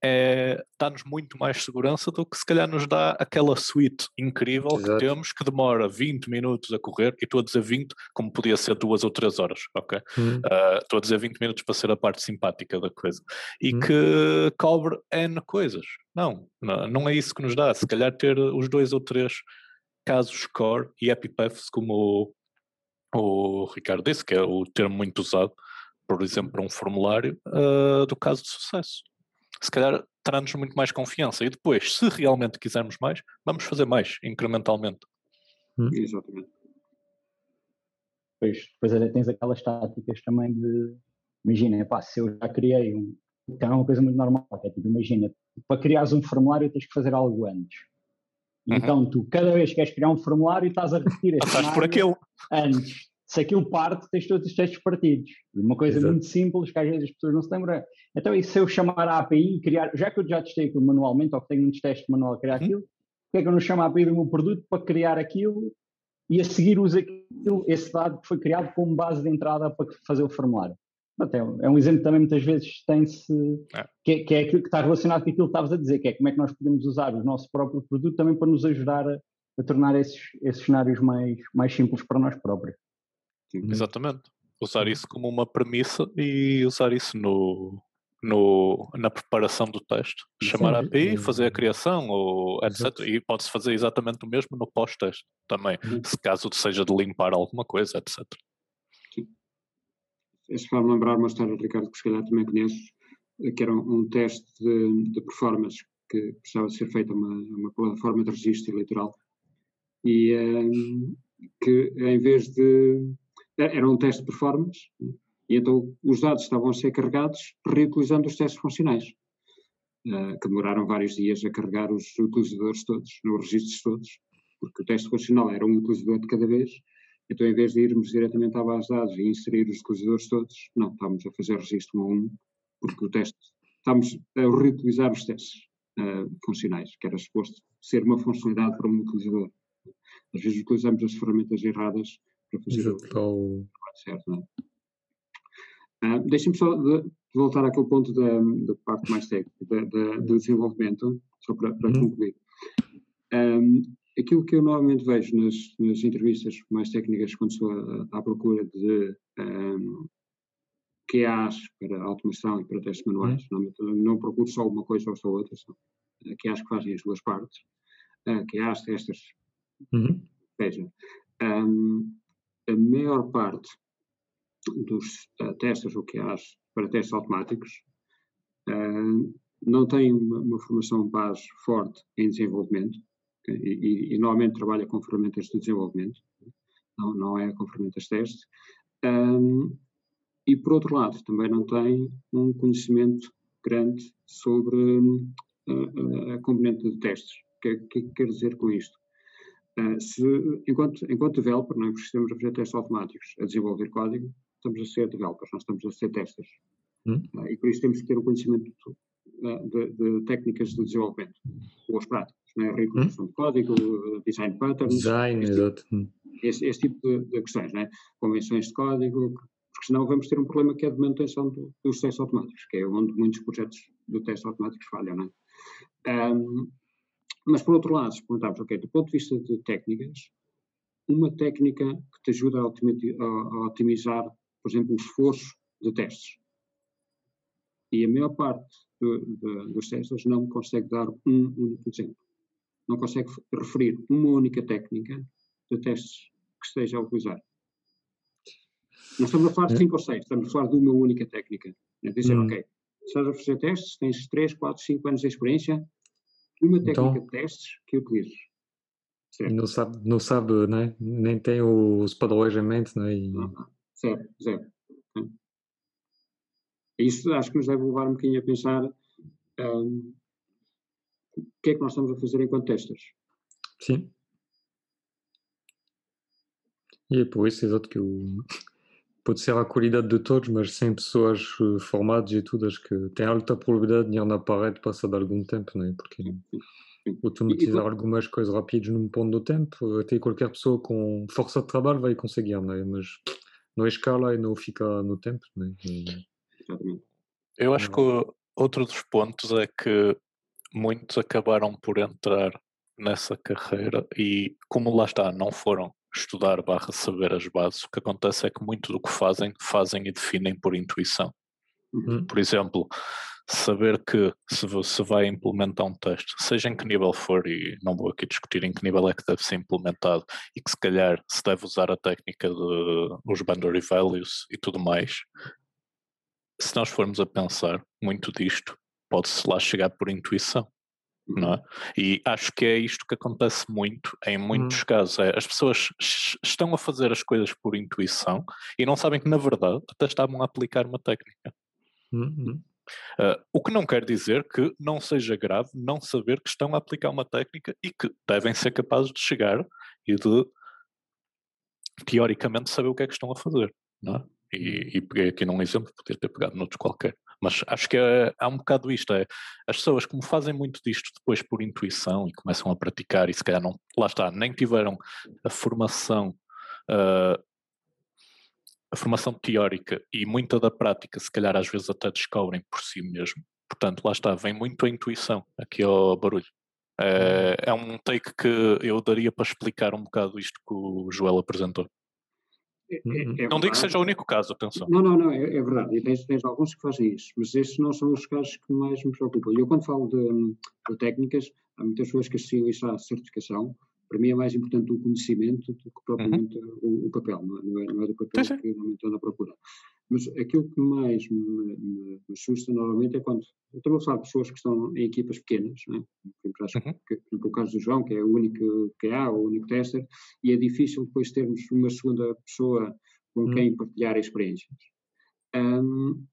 é, dá-nos muito mais segurança do que se calhar nos dá aquela suite incrível Exato. que temos que demora 20 minutos a correr, e estou a dizer 20 como podia ser duas ou três horas, ok? Hum. Uh, estou a dizer 20 minutos para ser a parte simpática da coisa e hum. que cobre N coisas. Não, não, não é isso que nos dá. Se calhar ter os dois ou três casos core e epipeths como o, o Ricardo disse, que é o termo muito usado, por exemplo, para um formulário uh, do caso de sucesso se calhar terá-nos muito mais confiança. E depois, se realmente quisermos mais, vamos fazer mais, incrementalmente. Hum. Exatamente. Depois, depois tens aquelas táticas também de. Imagina, pá, se eu já criei um. Então é uma coisa muito normal, é tipo, imagina, para criares um formulário tens que fazer algo antes. Uhum. Então tu, cada vez que queres criar um formulário, estás a repetir esse Estás por aquilo. Antes se aquilo parte, tens todos os testes partidos. Uma coisa Exato. muito simples que às vezes as pessoas não se lembram. Então, e se eu chamar a API e criar, já que eu já testei aquilo manualmente, ou que tenho muitos testes manual a criar aquilo, porque é que eu não chamo a API do meu produto para criar aquilo e a seguir uso aquilo, esse dado que foi criado como base de entrada para fazer o formulário? É um exemplo também muitas vezes tem-se, é. Que, que, é aquilo que está relacionado com aquilo que estavas a dizer, que é como é que nós podemos usar o nosso próprio produto também para nos ajudar a, a tornar esses, esses cenários mais, mais simples para nós próprios. Exatamente. Usar isso como uma premissa e usar isso no, no, na preparação do teste. Chamar a API, fazer a criação, ou etc. Exato. E pode-se fazer exatamente o mesmo no pós-teste também, uhum. se caso seja de limpar alguma coisa, etc. Sim. Este faz-me lembrar uma história, Ricardo, que se calhar também conheces, que era um, um teste de, de, performance que precisava ser feita uma, uma plataforma de registro eleitoral e um, que em vez de era um teste de performance, e então os dados estavam a ser carregados reutilizando os testes funcionais, uh, que demoraram vários dias a carregar os utilizadores todos, nos registros todos, porque o teste funcional era um utilizador de cada vez, então em vez de irmos diretamente à base de dados e inserir os utilizadores todos, não, estávamos a fazer registro um a um, porque o teste, estamos a reutilizar os testes uh, funcionais, que era suposto ser uma funcionalidade para um utilizador. Às vezes utilizamos as ferramentas erradas para fazer o trabalho certo. Não é? Uh, Deixem-me só de, de voltar àquele ponto da, da parte mais técnica, da, da, do desenvolvimento, só para, para uhum. concluir. Um, aquilo que eu normalmente vejo nas, nas entrevistas mais técnicas, quando estou à, procura de um, QAs para automação e para testes manuais, uhum. normalmente não procuro só uma coisa ou só outra, são QAs que fazem as duas partes, uh, QAs, testes, uhum. veja. Um, a maior parte dos uh, testes OKRs para testes automáticos uh, não tem uma, uma, formação base forte em desenvolvimento okay? e, e, e, normalmente trabalha com ferramentas de desenvolvimento, não, não é com ferramentas de teste. Um, e por outro lado, também não tem um conhecimento grande sobre uh, a componente de testes. O que, que, que quer dizer com isto? Uh, se, enquanto, enquanto developer, não é? estamos a fazer testes automáticos, a desenvolver código, estamos a ser developers, nós estamos a ser testers. Hum? Uh, e por isso temos que ter um conhecimento de, de, de técnicas de desenvolvimento, boas práticas, né? reutilização hum? de código, design patterns. Design, esse, exato. Tipo, esse, tipo de, de questões, né? convenções de código, porque senão vamos ter um problema que é de manutenção do, dos testes automáticos, que é onde muitos projetos de testes automáticos falham. Né? Um, mas, por outro lado, se perguntarmos, ok, do ponto de vista de técnicas, uma técnica que te ajuda a, otimizar, por exemplo, o esforço de testes. E a maior parte do, do, dos testes não consegue dar um único exemplo. não consegue referir uma única técnica de testes que esteja a utilizar. Não estamos a falar de 5 ou 6, estamos a falar de uma única técnica. É dizer, hum. ok, estás a fazer testes, tens 3, 4, 5 anos de experiência, uma técnica então, de testes que utilizes. Não sabe, não sabe né? nem tem os padrões em mente. Né? E... Zero, zero. Isso acho que nos deve levar um bocadinho a pensar um, o que é que nós estamos a fazer enquanto testers. Sim. E é por isso, exato, que o, pode ser a qualidade de todos, mas sem pessoas eh, formadas e tudo, acho que tem alta probabilidade de ir na parede passado algum tempo, né? porque automatizar e, algumas coisas rápidas num ponto do tempo, até qualquer pessoa com força de trabalho vai conseguir, né? mas não escala e não fica no tempo. Né? Eu acho que outro dos pontos é que muitos acabaram por entrar nessa carreira e como lá está, não foram estudar barra saber as bases, o que acontece é que muito do que fazem, fazem e definem por intuição. Uhum. Por exemplo, saber que se, se vai implementar um teste, seja em que nível for, e não vou aqui discutir em que nível é que deve ser implementado, e que se calhar se deve usar a técnica de os boundary values e tudo mais, se nós formos a pensar muito disto, pode-se lá chegar por intuição. Não é? E acho que é isto que acontece muito em muitos uhum. casos. É, as pessoas estão a fazer as coisas por intuição e não sabem que, na verdade, até estavam a aplicar uma técnica. Uhum. Uh, o que não quer dizer que não seja grave não saber que estão a aplicar uma técnica e que devem ser capazes de chegar e de, teoricamente, saber o que é que estão a fazer. Não é? E, e, peguei aqui num exemplo, podia ter pegado noutro qualquer. Mas acho que é, há um bocado isto, é as pessoas como fazem muito disto depois por intuição e começam a praticar e se calhar não, lá está, nem tiveram a formação uh, a formação teórica e muita da prática se calhar às vezes até descobrem por si mesmo. Portanto, lá está, vem muito a intuição aqui ao barulho. É, é um take que eu daria para explicar um bocado isto que o Joel apresentou. É, é, é não digo que seja o único caso, atenção. Não, não, não, é, é verdade. E tens, tens, alguns que fazem isso, mas esses não são os casos que mais me preocupam. E eu, quando falo de, de, técnicas, há muitas pessoas que associam isso à certificação. Para mim é mais importante o conhecimento do que propriamente uhum. o, o, papel, não é, não é, do papel sim, sim. que normalmente estou na procura. Mas aquilo que mais me, me, me assusta normalmente é quando. Eu estou a falar de pessoas que estão em equipas pequenas, não é? Uhum. que, por exemplo, o caso do João, que é o único que há, o único tester, e é difícil depois termos uma segunda pessoa com uhum. quem partilhar experiências. Um,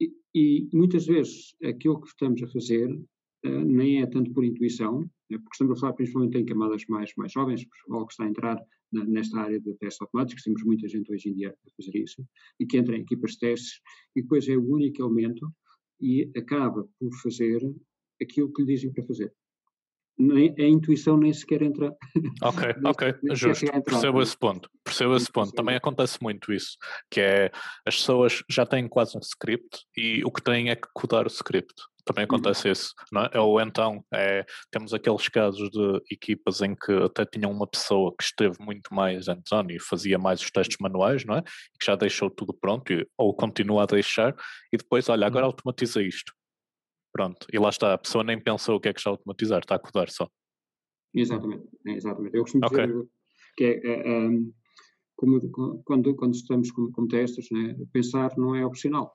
e, e, muitas vezes aquilo que estamos a fazer uh, nem é tanto por intuição, porque estamos a falar principalmente em camadas mais, mais jovens, o que está a entrar na, nesta área de testes automáticos, temos muita gente hoje em dia a fazer isso, e que entra em equipas de testes, e depois é o único elemento e acaba por fazer aquilo que lhe dizem para fazer. Nem, a intuição nem sequer entra. Ok, ok, justo. Percebo esse ponto. Percebo esse ponto. Também acontece muito isso, que é as pessoas já têm quase um script e o que têm é que codar o script. Também uhum. acontece isso, não é? Ou então, é, temos aqueles casos de equipas em que até tinham uma pessoa que esteve muito mais hands-on e fazia mais os testes manuais, não é? Que já deixou tudo pronto, e, ou continua a deixar, e depois, olha, agora uhum. automatiza isto. Pronto, e lá está, a pessoa nem pensou o que é que está a automatizar, está a codar só. Exatamente, é, exatamente. Eu costumo okay. dizer que é, é, é como, quando, quando estamos como, como testes, né, pensar não é opcional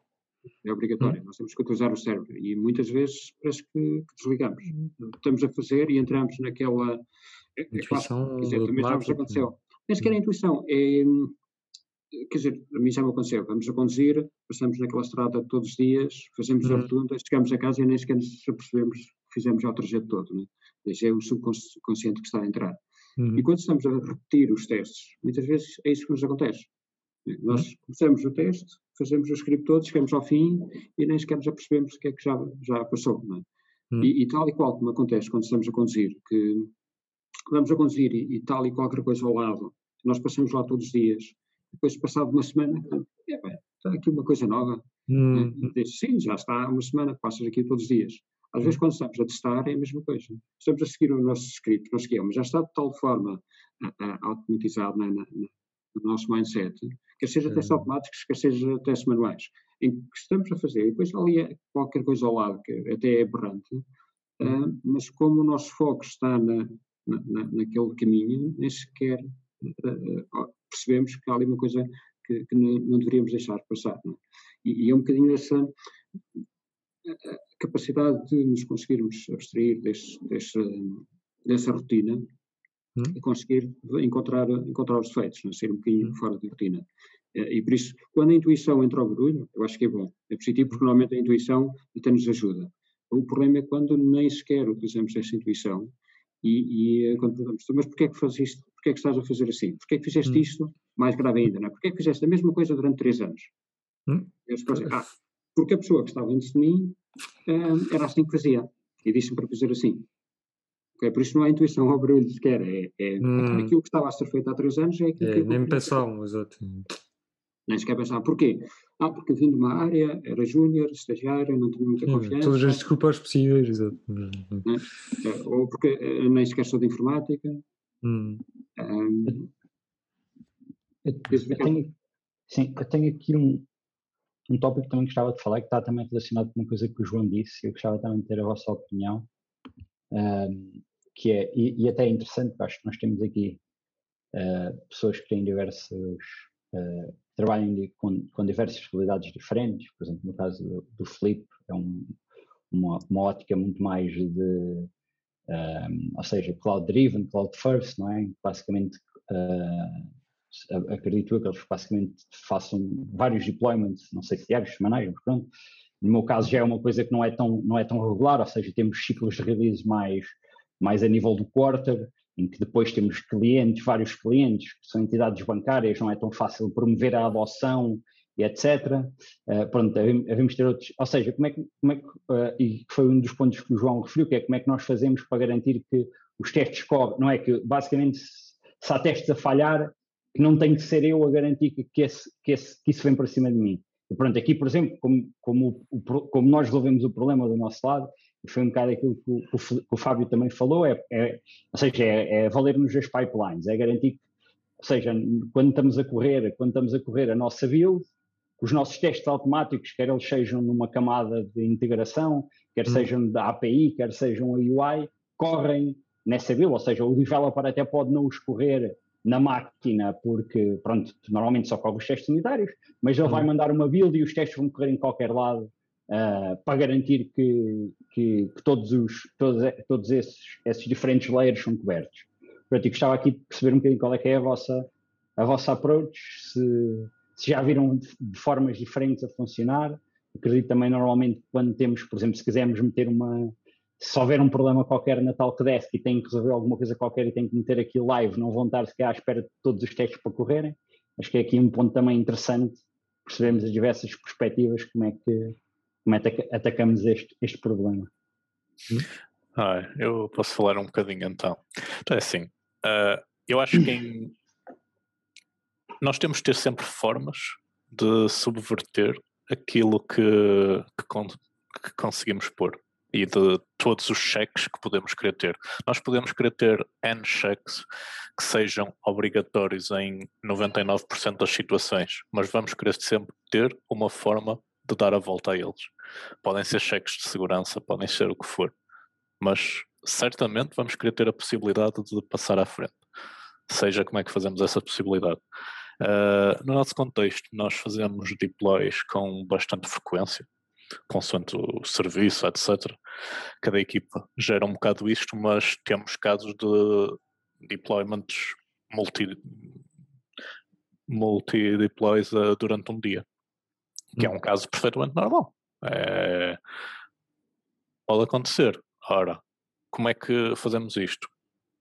é obrigatório, hum. nós temos que utilizar o cérebro e muitas vezes parece que, que desligamos. Hum. Estamos a fazer e entramos naquela. É, é claro, quer dizer, também já nos aconteceu. Nem sequer a intuição, é. Quer dizer, a mim já me aconteceu. Vamos a conduzir, passamos naquela estrada todos os dias, fazemos uhum. a rotunda, chegamos a casa e nem sequer nos apercebemos que fizemos já o trajeto todo. Né? Esse é o subconsciente que está a entrar. Uhum. E quando estamos a repetir os testes, muitas vezes é isso que nos acontece. Nós começamos o teste, fazemos o script todo, chegamos ao fim e nem sequer nos apercebemos o que é que já, já passou. É? Hum. E, e, tal e qual como acontece quando estamos a conduzir, que vamos a conduzir e, e, tal e qualquer coisa ao lado, nós passamos lá todos os dias, depois passado uma semana, é, bem, está aqui uma coisa nova. Hum. Diz, sim, já está uma semana, passas aqui todos os dias. Às vezes, quando estamos a testar, é a mesma coisa. Estamos a seguir o nosso script, nós seguimos, já está de tal forma automatizado na, na, no nosso mindset, quer seja testes automáticos, quer seja testes manuais, em que estamos a fazer, e depois ali é qualquer coisa ao lado, que até é aberrante, uh, mas como o nosso foco está na, na, naquele caminho, nem sequer uh, percebemos que há ali uma coisa que, que não, não, deveríamos deixar passar. É? E, e, é um bocadinho essa capacidade de nos conseguirmos abstrair desse, desse, dessa rotina hum. e conseguir encontrar, encontrar os defeitos, não? É? ser um bocadinho hum. fora da rotina. E por isso, quando a intuição entra ao barulho, eu acho que é bom, é positivo porque normalmente a intuição até nos ajuda. O problema é quando nem sequer utilizamos essa intuição e, e quando perguntamos, mas porquê é que fazes isto? Porquê é que estás a fazer assim? Porquê é que fizeste hum. isto? Mais grave ainda, não é? Porquê é que fizeste a mesma coisa durante três anos? Hum. Eu dizer, ah, porque a pessoa que estava antes de mim uh, era assim que fazia e disse-me para fazer assim. Okay? Por isso não há intuição ao barulho sequer, é, é hum. aquilo que estava a ser feito há três anos é aquilo é, que... Nem pensavam, exato. Nem sequer pensavam, porquê? Ah, porque vim de uma área, era júnior, estagiário, não tinha muita confiança. Todas as desculpas possíveis, exato. Né? Ou porque eh, nem sequer sou de informática. Hum. Um, eu, eu tenho, sim, eu tenho aqui um, um tópico que também gostava de falar, que está também relacionado com uma coisa que o João disse, eu gostava também de ter a vossa opinião, um, que é, e, e, até é interessante, acho que nós temos aqui uh, pessoas que têm diversos uh, trabalham com, com diversas realidades diferentes, por exemplo, no caso do, do Felipe, é um, uma, uma ótica muito mais de, um, ou seja, cloud-driven, cloud-first, não é? Basicamente, uh, acredito eu que eles basicamente façam vários deployments, não sei se diários, semanais, mas pronto. No meu caso já é uma coisa que não é tão, não é tão regular, ou seja, temos ciclos de release mais, mais a nível do quarter, em que depois temos clientes, vários clientes, que são entidades bancárias, não é tão fácil promover a adoção e etc. Uh, pronto, devemos ter outros, ou seja, como é que, como é que uh, e foi um dos pontos que o João referiu, que é como é que nós fazemos para garantir que os testes correm, não é que basicamente se há testes a falhar, que não tem que ser eu a garantir que, que, esse, que, esse, que isso vem para cima de mim. E pronto, aqui, por exemplo, como, como, como nós resolvemos o problema do nosso lado, e foi um bocado aquilo que o, que o Fábio também falou, é, é ou seja, é, é valer-nos as pipelines, é garantir que, ou seja, quando estamos a correr, quando estamos a correr a nossa build, os nossos testes automáticos, quer eles sejam numa camada de integração, quer hum. sejam da API, quer sejam a UI, correm nessa build, ou seja, o developer até pode não os correr na máquina, porque, pronto, normalmente só corre os testes unitários, mas ele vai hum. mandar uma build e os testes vão correr em qualquer lado uh, para garantir que, que, que, todos, os, todos, todos esses, esses diferentes layers são cobertos. Portanto, eu gostava aqui de perceber um bocadinho qual é que é a vossa, a vossa approach, se, se já viram de formas diferentes a funcionar. Acredito também normalmente quando temos, por exemplo, se quisermos meter uma, se houver um problema qualquer na tal desk e tem que resolver alguma coisa qualquer e tem que meter aqui live, não vão estar sequer à espera de todos os testes para correrem. Acho que é aqui um ponto também interessante, percebemos as diversas perspectivas, como é que, como é que atacamos este, este problema. Ah, eu posso falar um bocadinho então. Então é assim, uh, eu acho que em... nós temos de ter sempre formas de subverter aquilo que, que, con que conseguimos pôr e de todos os cheques que podemos querer ter. Nós podemos querer ter N cheques que sejam obrigatórios em 99% das situações, mas vamos querer sempre ter uma forma de dar a volta a eles. Podem ser cheques de segurança, podem ser o que for, mas certamente vamos querer ter a possibilidade de passar à frente, seja como é que fazemos essa possibilidade. Uh, no nosso contexto, nós fazemos deploys com bastante frequência, consoante o serviço, etc. Cada equipa gera um bocado isto, mas temos casos de deployments multi, multi-deploys uh, durante um dia que é um caso perfeitamente normal. É... Pode acontecer. Ora, como é que fazemos isto?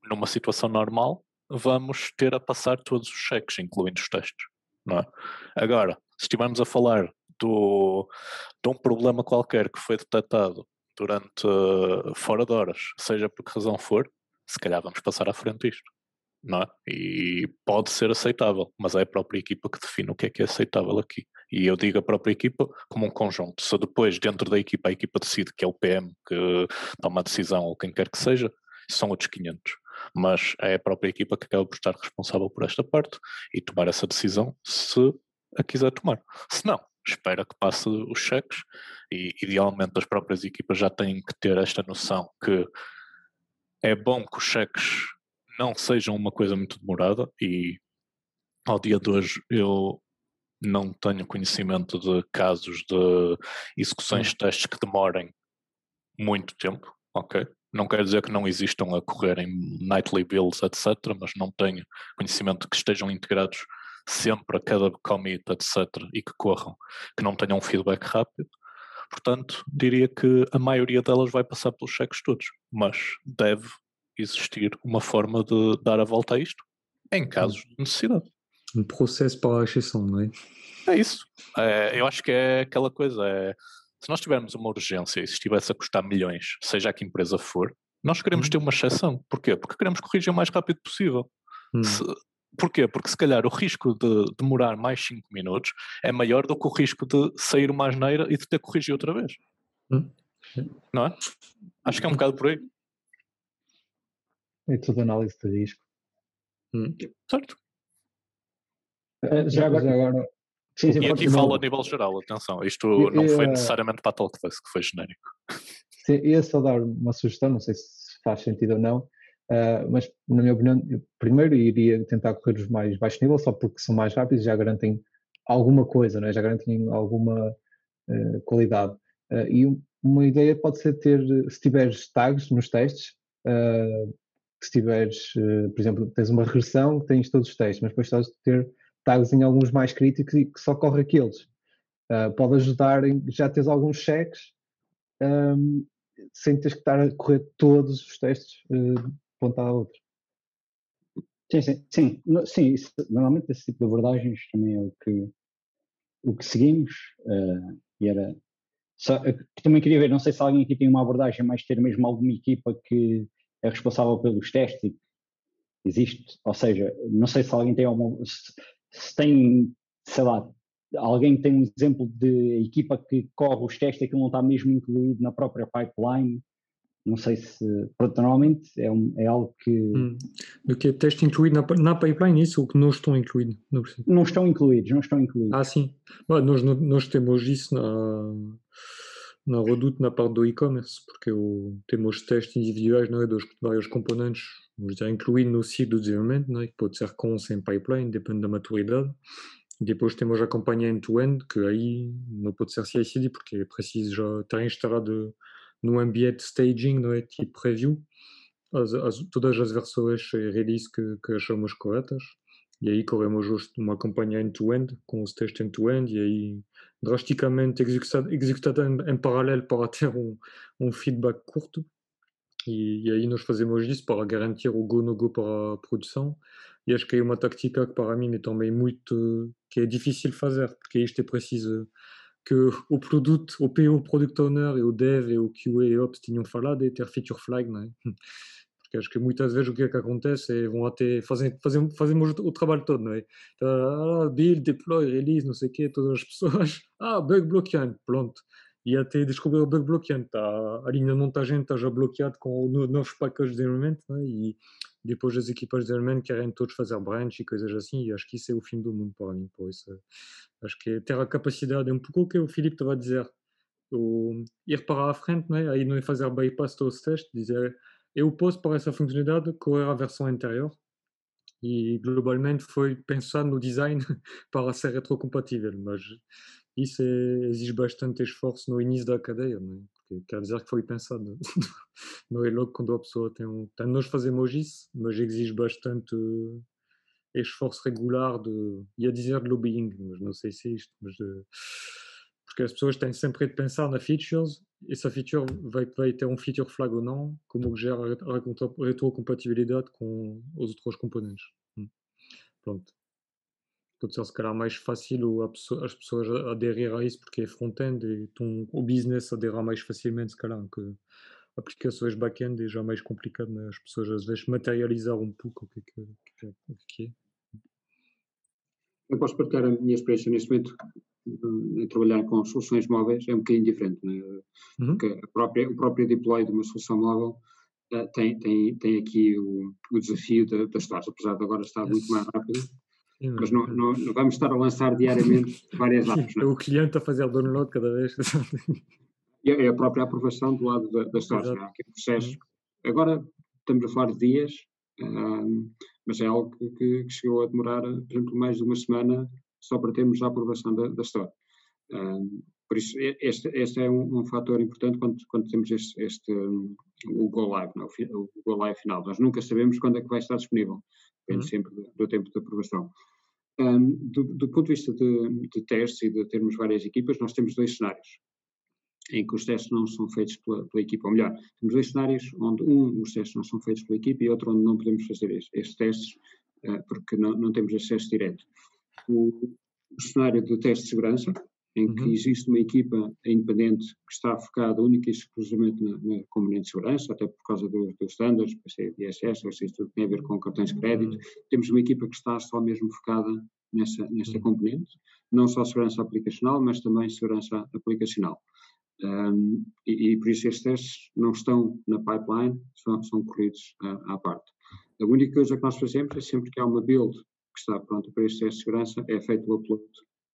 Numa situação normal, vamos ter a passar todos os cheques, incluindo os testes. Não é? Agora, se estivermos a falar do, de um problema qualquer que foi detectado durante uh, fora de horas, seja por que razão for, se calhar vamos passar à frente isto. Não é? E pode ser aceitável, mas é a própria equipa que define o que é que é aceitável aqui. E eu digo a própria equipa como um conjunto. Se depois, dentro da equipa, a equipa decide que é o PM que toma a decisão ou quem quer que seja, são outros 500. Mas é a própria equipa que acaba por estar responsável por esta parte e tomar essa decisão se a quiser tomar. Se não, espera que passe os cheques e idealmente as próprias equipas já têm que ter esta noção que é bom que os cheques não sejam uma coisa muito demorada e ao dia de hoje eu não tenho conhecimento de casos de execuções de testes que demorem muito tempo, ok? Não quer dizer que não existam a correrem nightly builds, etc., mas não tenho conhecimento que estejam integrados sempre a cada commit, etc., e que corram, que não tenham um feedback rápido. Portanto, diria que a maioria delas vai passar pelos cheques todos, mas deve existir uma forma de dar a volta a isto, em casos de necessidade. Um processo para a exceção, não é? É isso. É, eu acho que é aquela coisa. É, se nós tivermos uma urgência e se estivesse a custar milhões, seja a que empresa for, nós queremos ter uma exceção. Porquê? Porque queremos corrigir o mais rápido possível. Hum. Se, porquê? Porque se calhar o risco de demorar mais 5 minutos é maior do que o risco de sair uma asneira e de ter que corrigir outra vez. Hum. Não é? Acho que é um bocado por aí. É tudo análise de risco. Hum. Certo. Uh, já, agora, já agora sim, sim, e aqui falo a nível geral, atenção, isto e, não foi necessariamente para a Talkdesk que foi genérico. Sim, ia só dar uma sugestão, não sei se faz sentido ou não, uh, mas na minha opinião, primeiro iria tentar correr os mais baixos nível, só porque são mais rápidos e já garantem alguma coisa, é? já garantem alguma uh, qualidade. Uh, e uma ideia pode ser ter, se tiveres tags nos testes, se tiveres, por exemplo, tens uma regressão, tens todos os testes, mas depois estás a ter tags em alguns mais críticos e que só corre aqueles. Pode ajudar em já teres alguns cheques um, sem teres que estar a correr todos os testes uh, ponta a outra. Sim, sim, sim, sim isso, normalmente esse tipo de abordagens também é o que, o que seguimos uh, e era só, também queria ver, não sei se alguém aqui tem uma abordagem mais ter mesmo alguma equipa que é responsável pelos testes existe, ou seja, não sei se alguém tem alguma, se tem, sei lá, alguém tem um exemplo de equipa que corre os testes e aquilo não está mesmo incluído na própria pipeline, não sei se, pronto, normalmente é, um, é algo que... Hum. Do que é teste incluído na, na pipeline, isso ou que não estão incluídos? Não, não, estão incluídos, não estão incluídos. Ah, sim. Bom, nós, nós temos isso na, na Redoute na parte do e-commerce, porque o, temos testes individuais não é, dos vários componentes vamos dizer, incluído no ciclo de desenvolvimento, né, que pode ser com sem pipeline, depende da maturidade. Depois temos a campanha end-to-end, que aí não pode ser CI/CD, porque é preciso já estar instalado no ambiente staging, tipo preview, todas as versões release que, que achamos corretas. E aí corremos justo uma campanha end-to-end, com os testes end-to-end, e aí drasticamente executada, em, em paralelo para ter um, um feedback curto. E, e, aí nós fazemos isso para garantir o go no go para a produção. E acho que é uma tática que para mim é também muito que é difícil fazer, porque isto é que o produto, o PO, Product Owner e o Dev e o QA e Ops tinham falado e ter feature flag, não é? Porque que muitas vezes o que acontece é vão até fazer, fazer, fazemos o trabalho todo, não é? Ah, build, deploy, release, não sei o quê, todas as pessoas, ah, bug bloqueante, pronto e até descobrir o bug bloqueante. Tá? A linha de montagem está já bloqueada com novos packages de desenvolvimento né? e depois as equipas de desenvolvimento querem todos fazer branch e coisas assim e acho que isso é o fim do mundo para mim. Por isso, acho que é ter a capacidade, é um pouco o que o Filipe estava a dizer, o, ir para a frente, né? aí não é fazer bypass todos os testes, dizer eu posso para essa funcionalidade correr a versão anterior e globalmente foi pensado no design para ser retrocompatível, mas isso é, exige bastante esforço no início da cadeia, não é? Porque quer dizer que foi pensado. não é logo quando a pessoa tem um. Então, nós fazemos isso, mas exige bastante esforço regular de. ia dizer de lobbying, mas não sei se é isto, mas. De, porque as pessoas têm sempre de pensar na features, essa feature vai, vai ter um feature flag ou não, como gera a retrocompatibilidade com os outros componentes. Hum. Pronto pode ser se calhar mais fácil as pessoas aderir a isso porque é front-end e então, o business aderir mais facilmente se calhar que aplicações back-end é já mais complicado né? as pessoas às vezes materializar um pouco o que é que, que, é, que é. Eu posso partilhar a minha experiência neste momento trabalhar com soluções móveis é um bocadinho diferente, né? uhum. porque a própria, o próprio deploy de uma solução móvel uh, tem, tem, tem aqui o, o desafio das de apesar de agora estar yes. muito mais rápido, mas não, não, não, vamos estar a lançar diariamente várias apps. É o cliente a fazer o download cada vez. é a própria aprovação do lado da, das stores. Né? Aqui processo. Uhum. Agora estamos a falar de dias, um, mas é algo que, que, chegou a demorar, por exemplo, mais de uma semana só para termos a aprovação da, da store. Um, por isso, este, este é um, um fator importante quando, quando temos este, este um, o Go Live, não, é? o Go Live final. Nós nunca sabemos quando é que vai estar disponível, depende uhum. sempre do, do, tempo de aprovação. Do, do, ponto de vista de, de testes e de termos várias equipas, nós temos dois cenários em que os testes não são feitos pela, pela equipa, ou melhor, temos dois cenários onde um, os testes não são feitos pela equipa e outro onde não podemos fazer estes, testes uh, porque não, não, temos acesso direto. O, o cenário do teste de segurança, em que uhum. existe uma equipa independente que está focada única e exclusivamente na, na componente de segurança, até por causa dos do standards, ISS, ou seja, tudo que tem a ver com cartões de crédito. Uhum. Temos uma equipa que está só mesmo focada nessa, nessa uhum. componente, não só segurança aplicacional, mas também segurança aplicacional. Um, e, e, por isso estes testes não estão na pipeline, são, são corridos à, à parte. A única coisa que nós fazemos é sempre que há uma build que está pronta para este teste de segurança, é feito o upload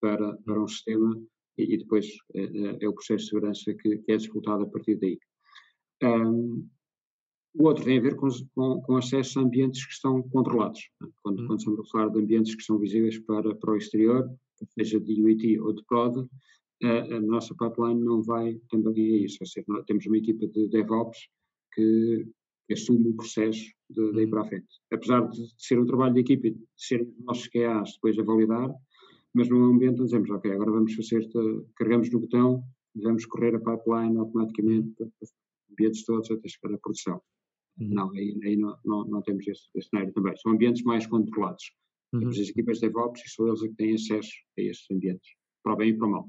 para, para um sistema e, e depois é, é, é, o processo de segurança que, que é disputado a partir daí. Um, o outro tem a ver com, com, com, acesso a ambientes que estão controlados. Né? Quando, hum. quando estamos a falar de ambientes que são visíveis para, para o exterior, seja de UIT ou de prod, a, a, nossa pipeline não vai também a isso. Ou seja, temos uma equipa de DevOps que assume o processo de, daí hum. para a frente. Apesar de ser um trabalho de equipa, de serem os nossos QAs depois a validar, mas no ambiente dizemos, ok, agora vamos fazer, carregamos no botão, vamos correr a pipeline automaticamente para os ambientes todos até chegar à produção. Uhum. Não, aí, aí não, não, não, temos esse, esse cenário também. São ambientes mais controlados. Uhum. Temos as equipas de DevOps e são eles que têm acesso a esses ambientes, para o bem e para o mal.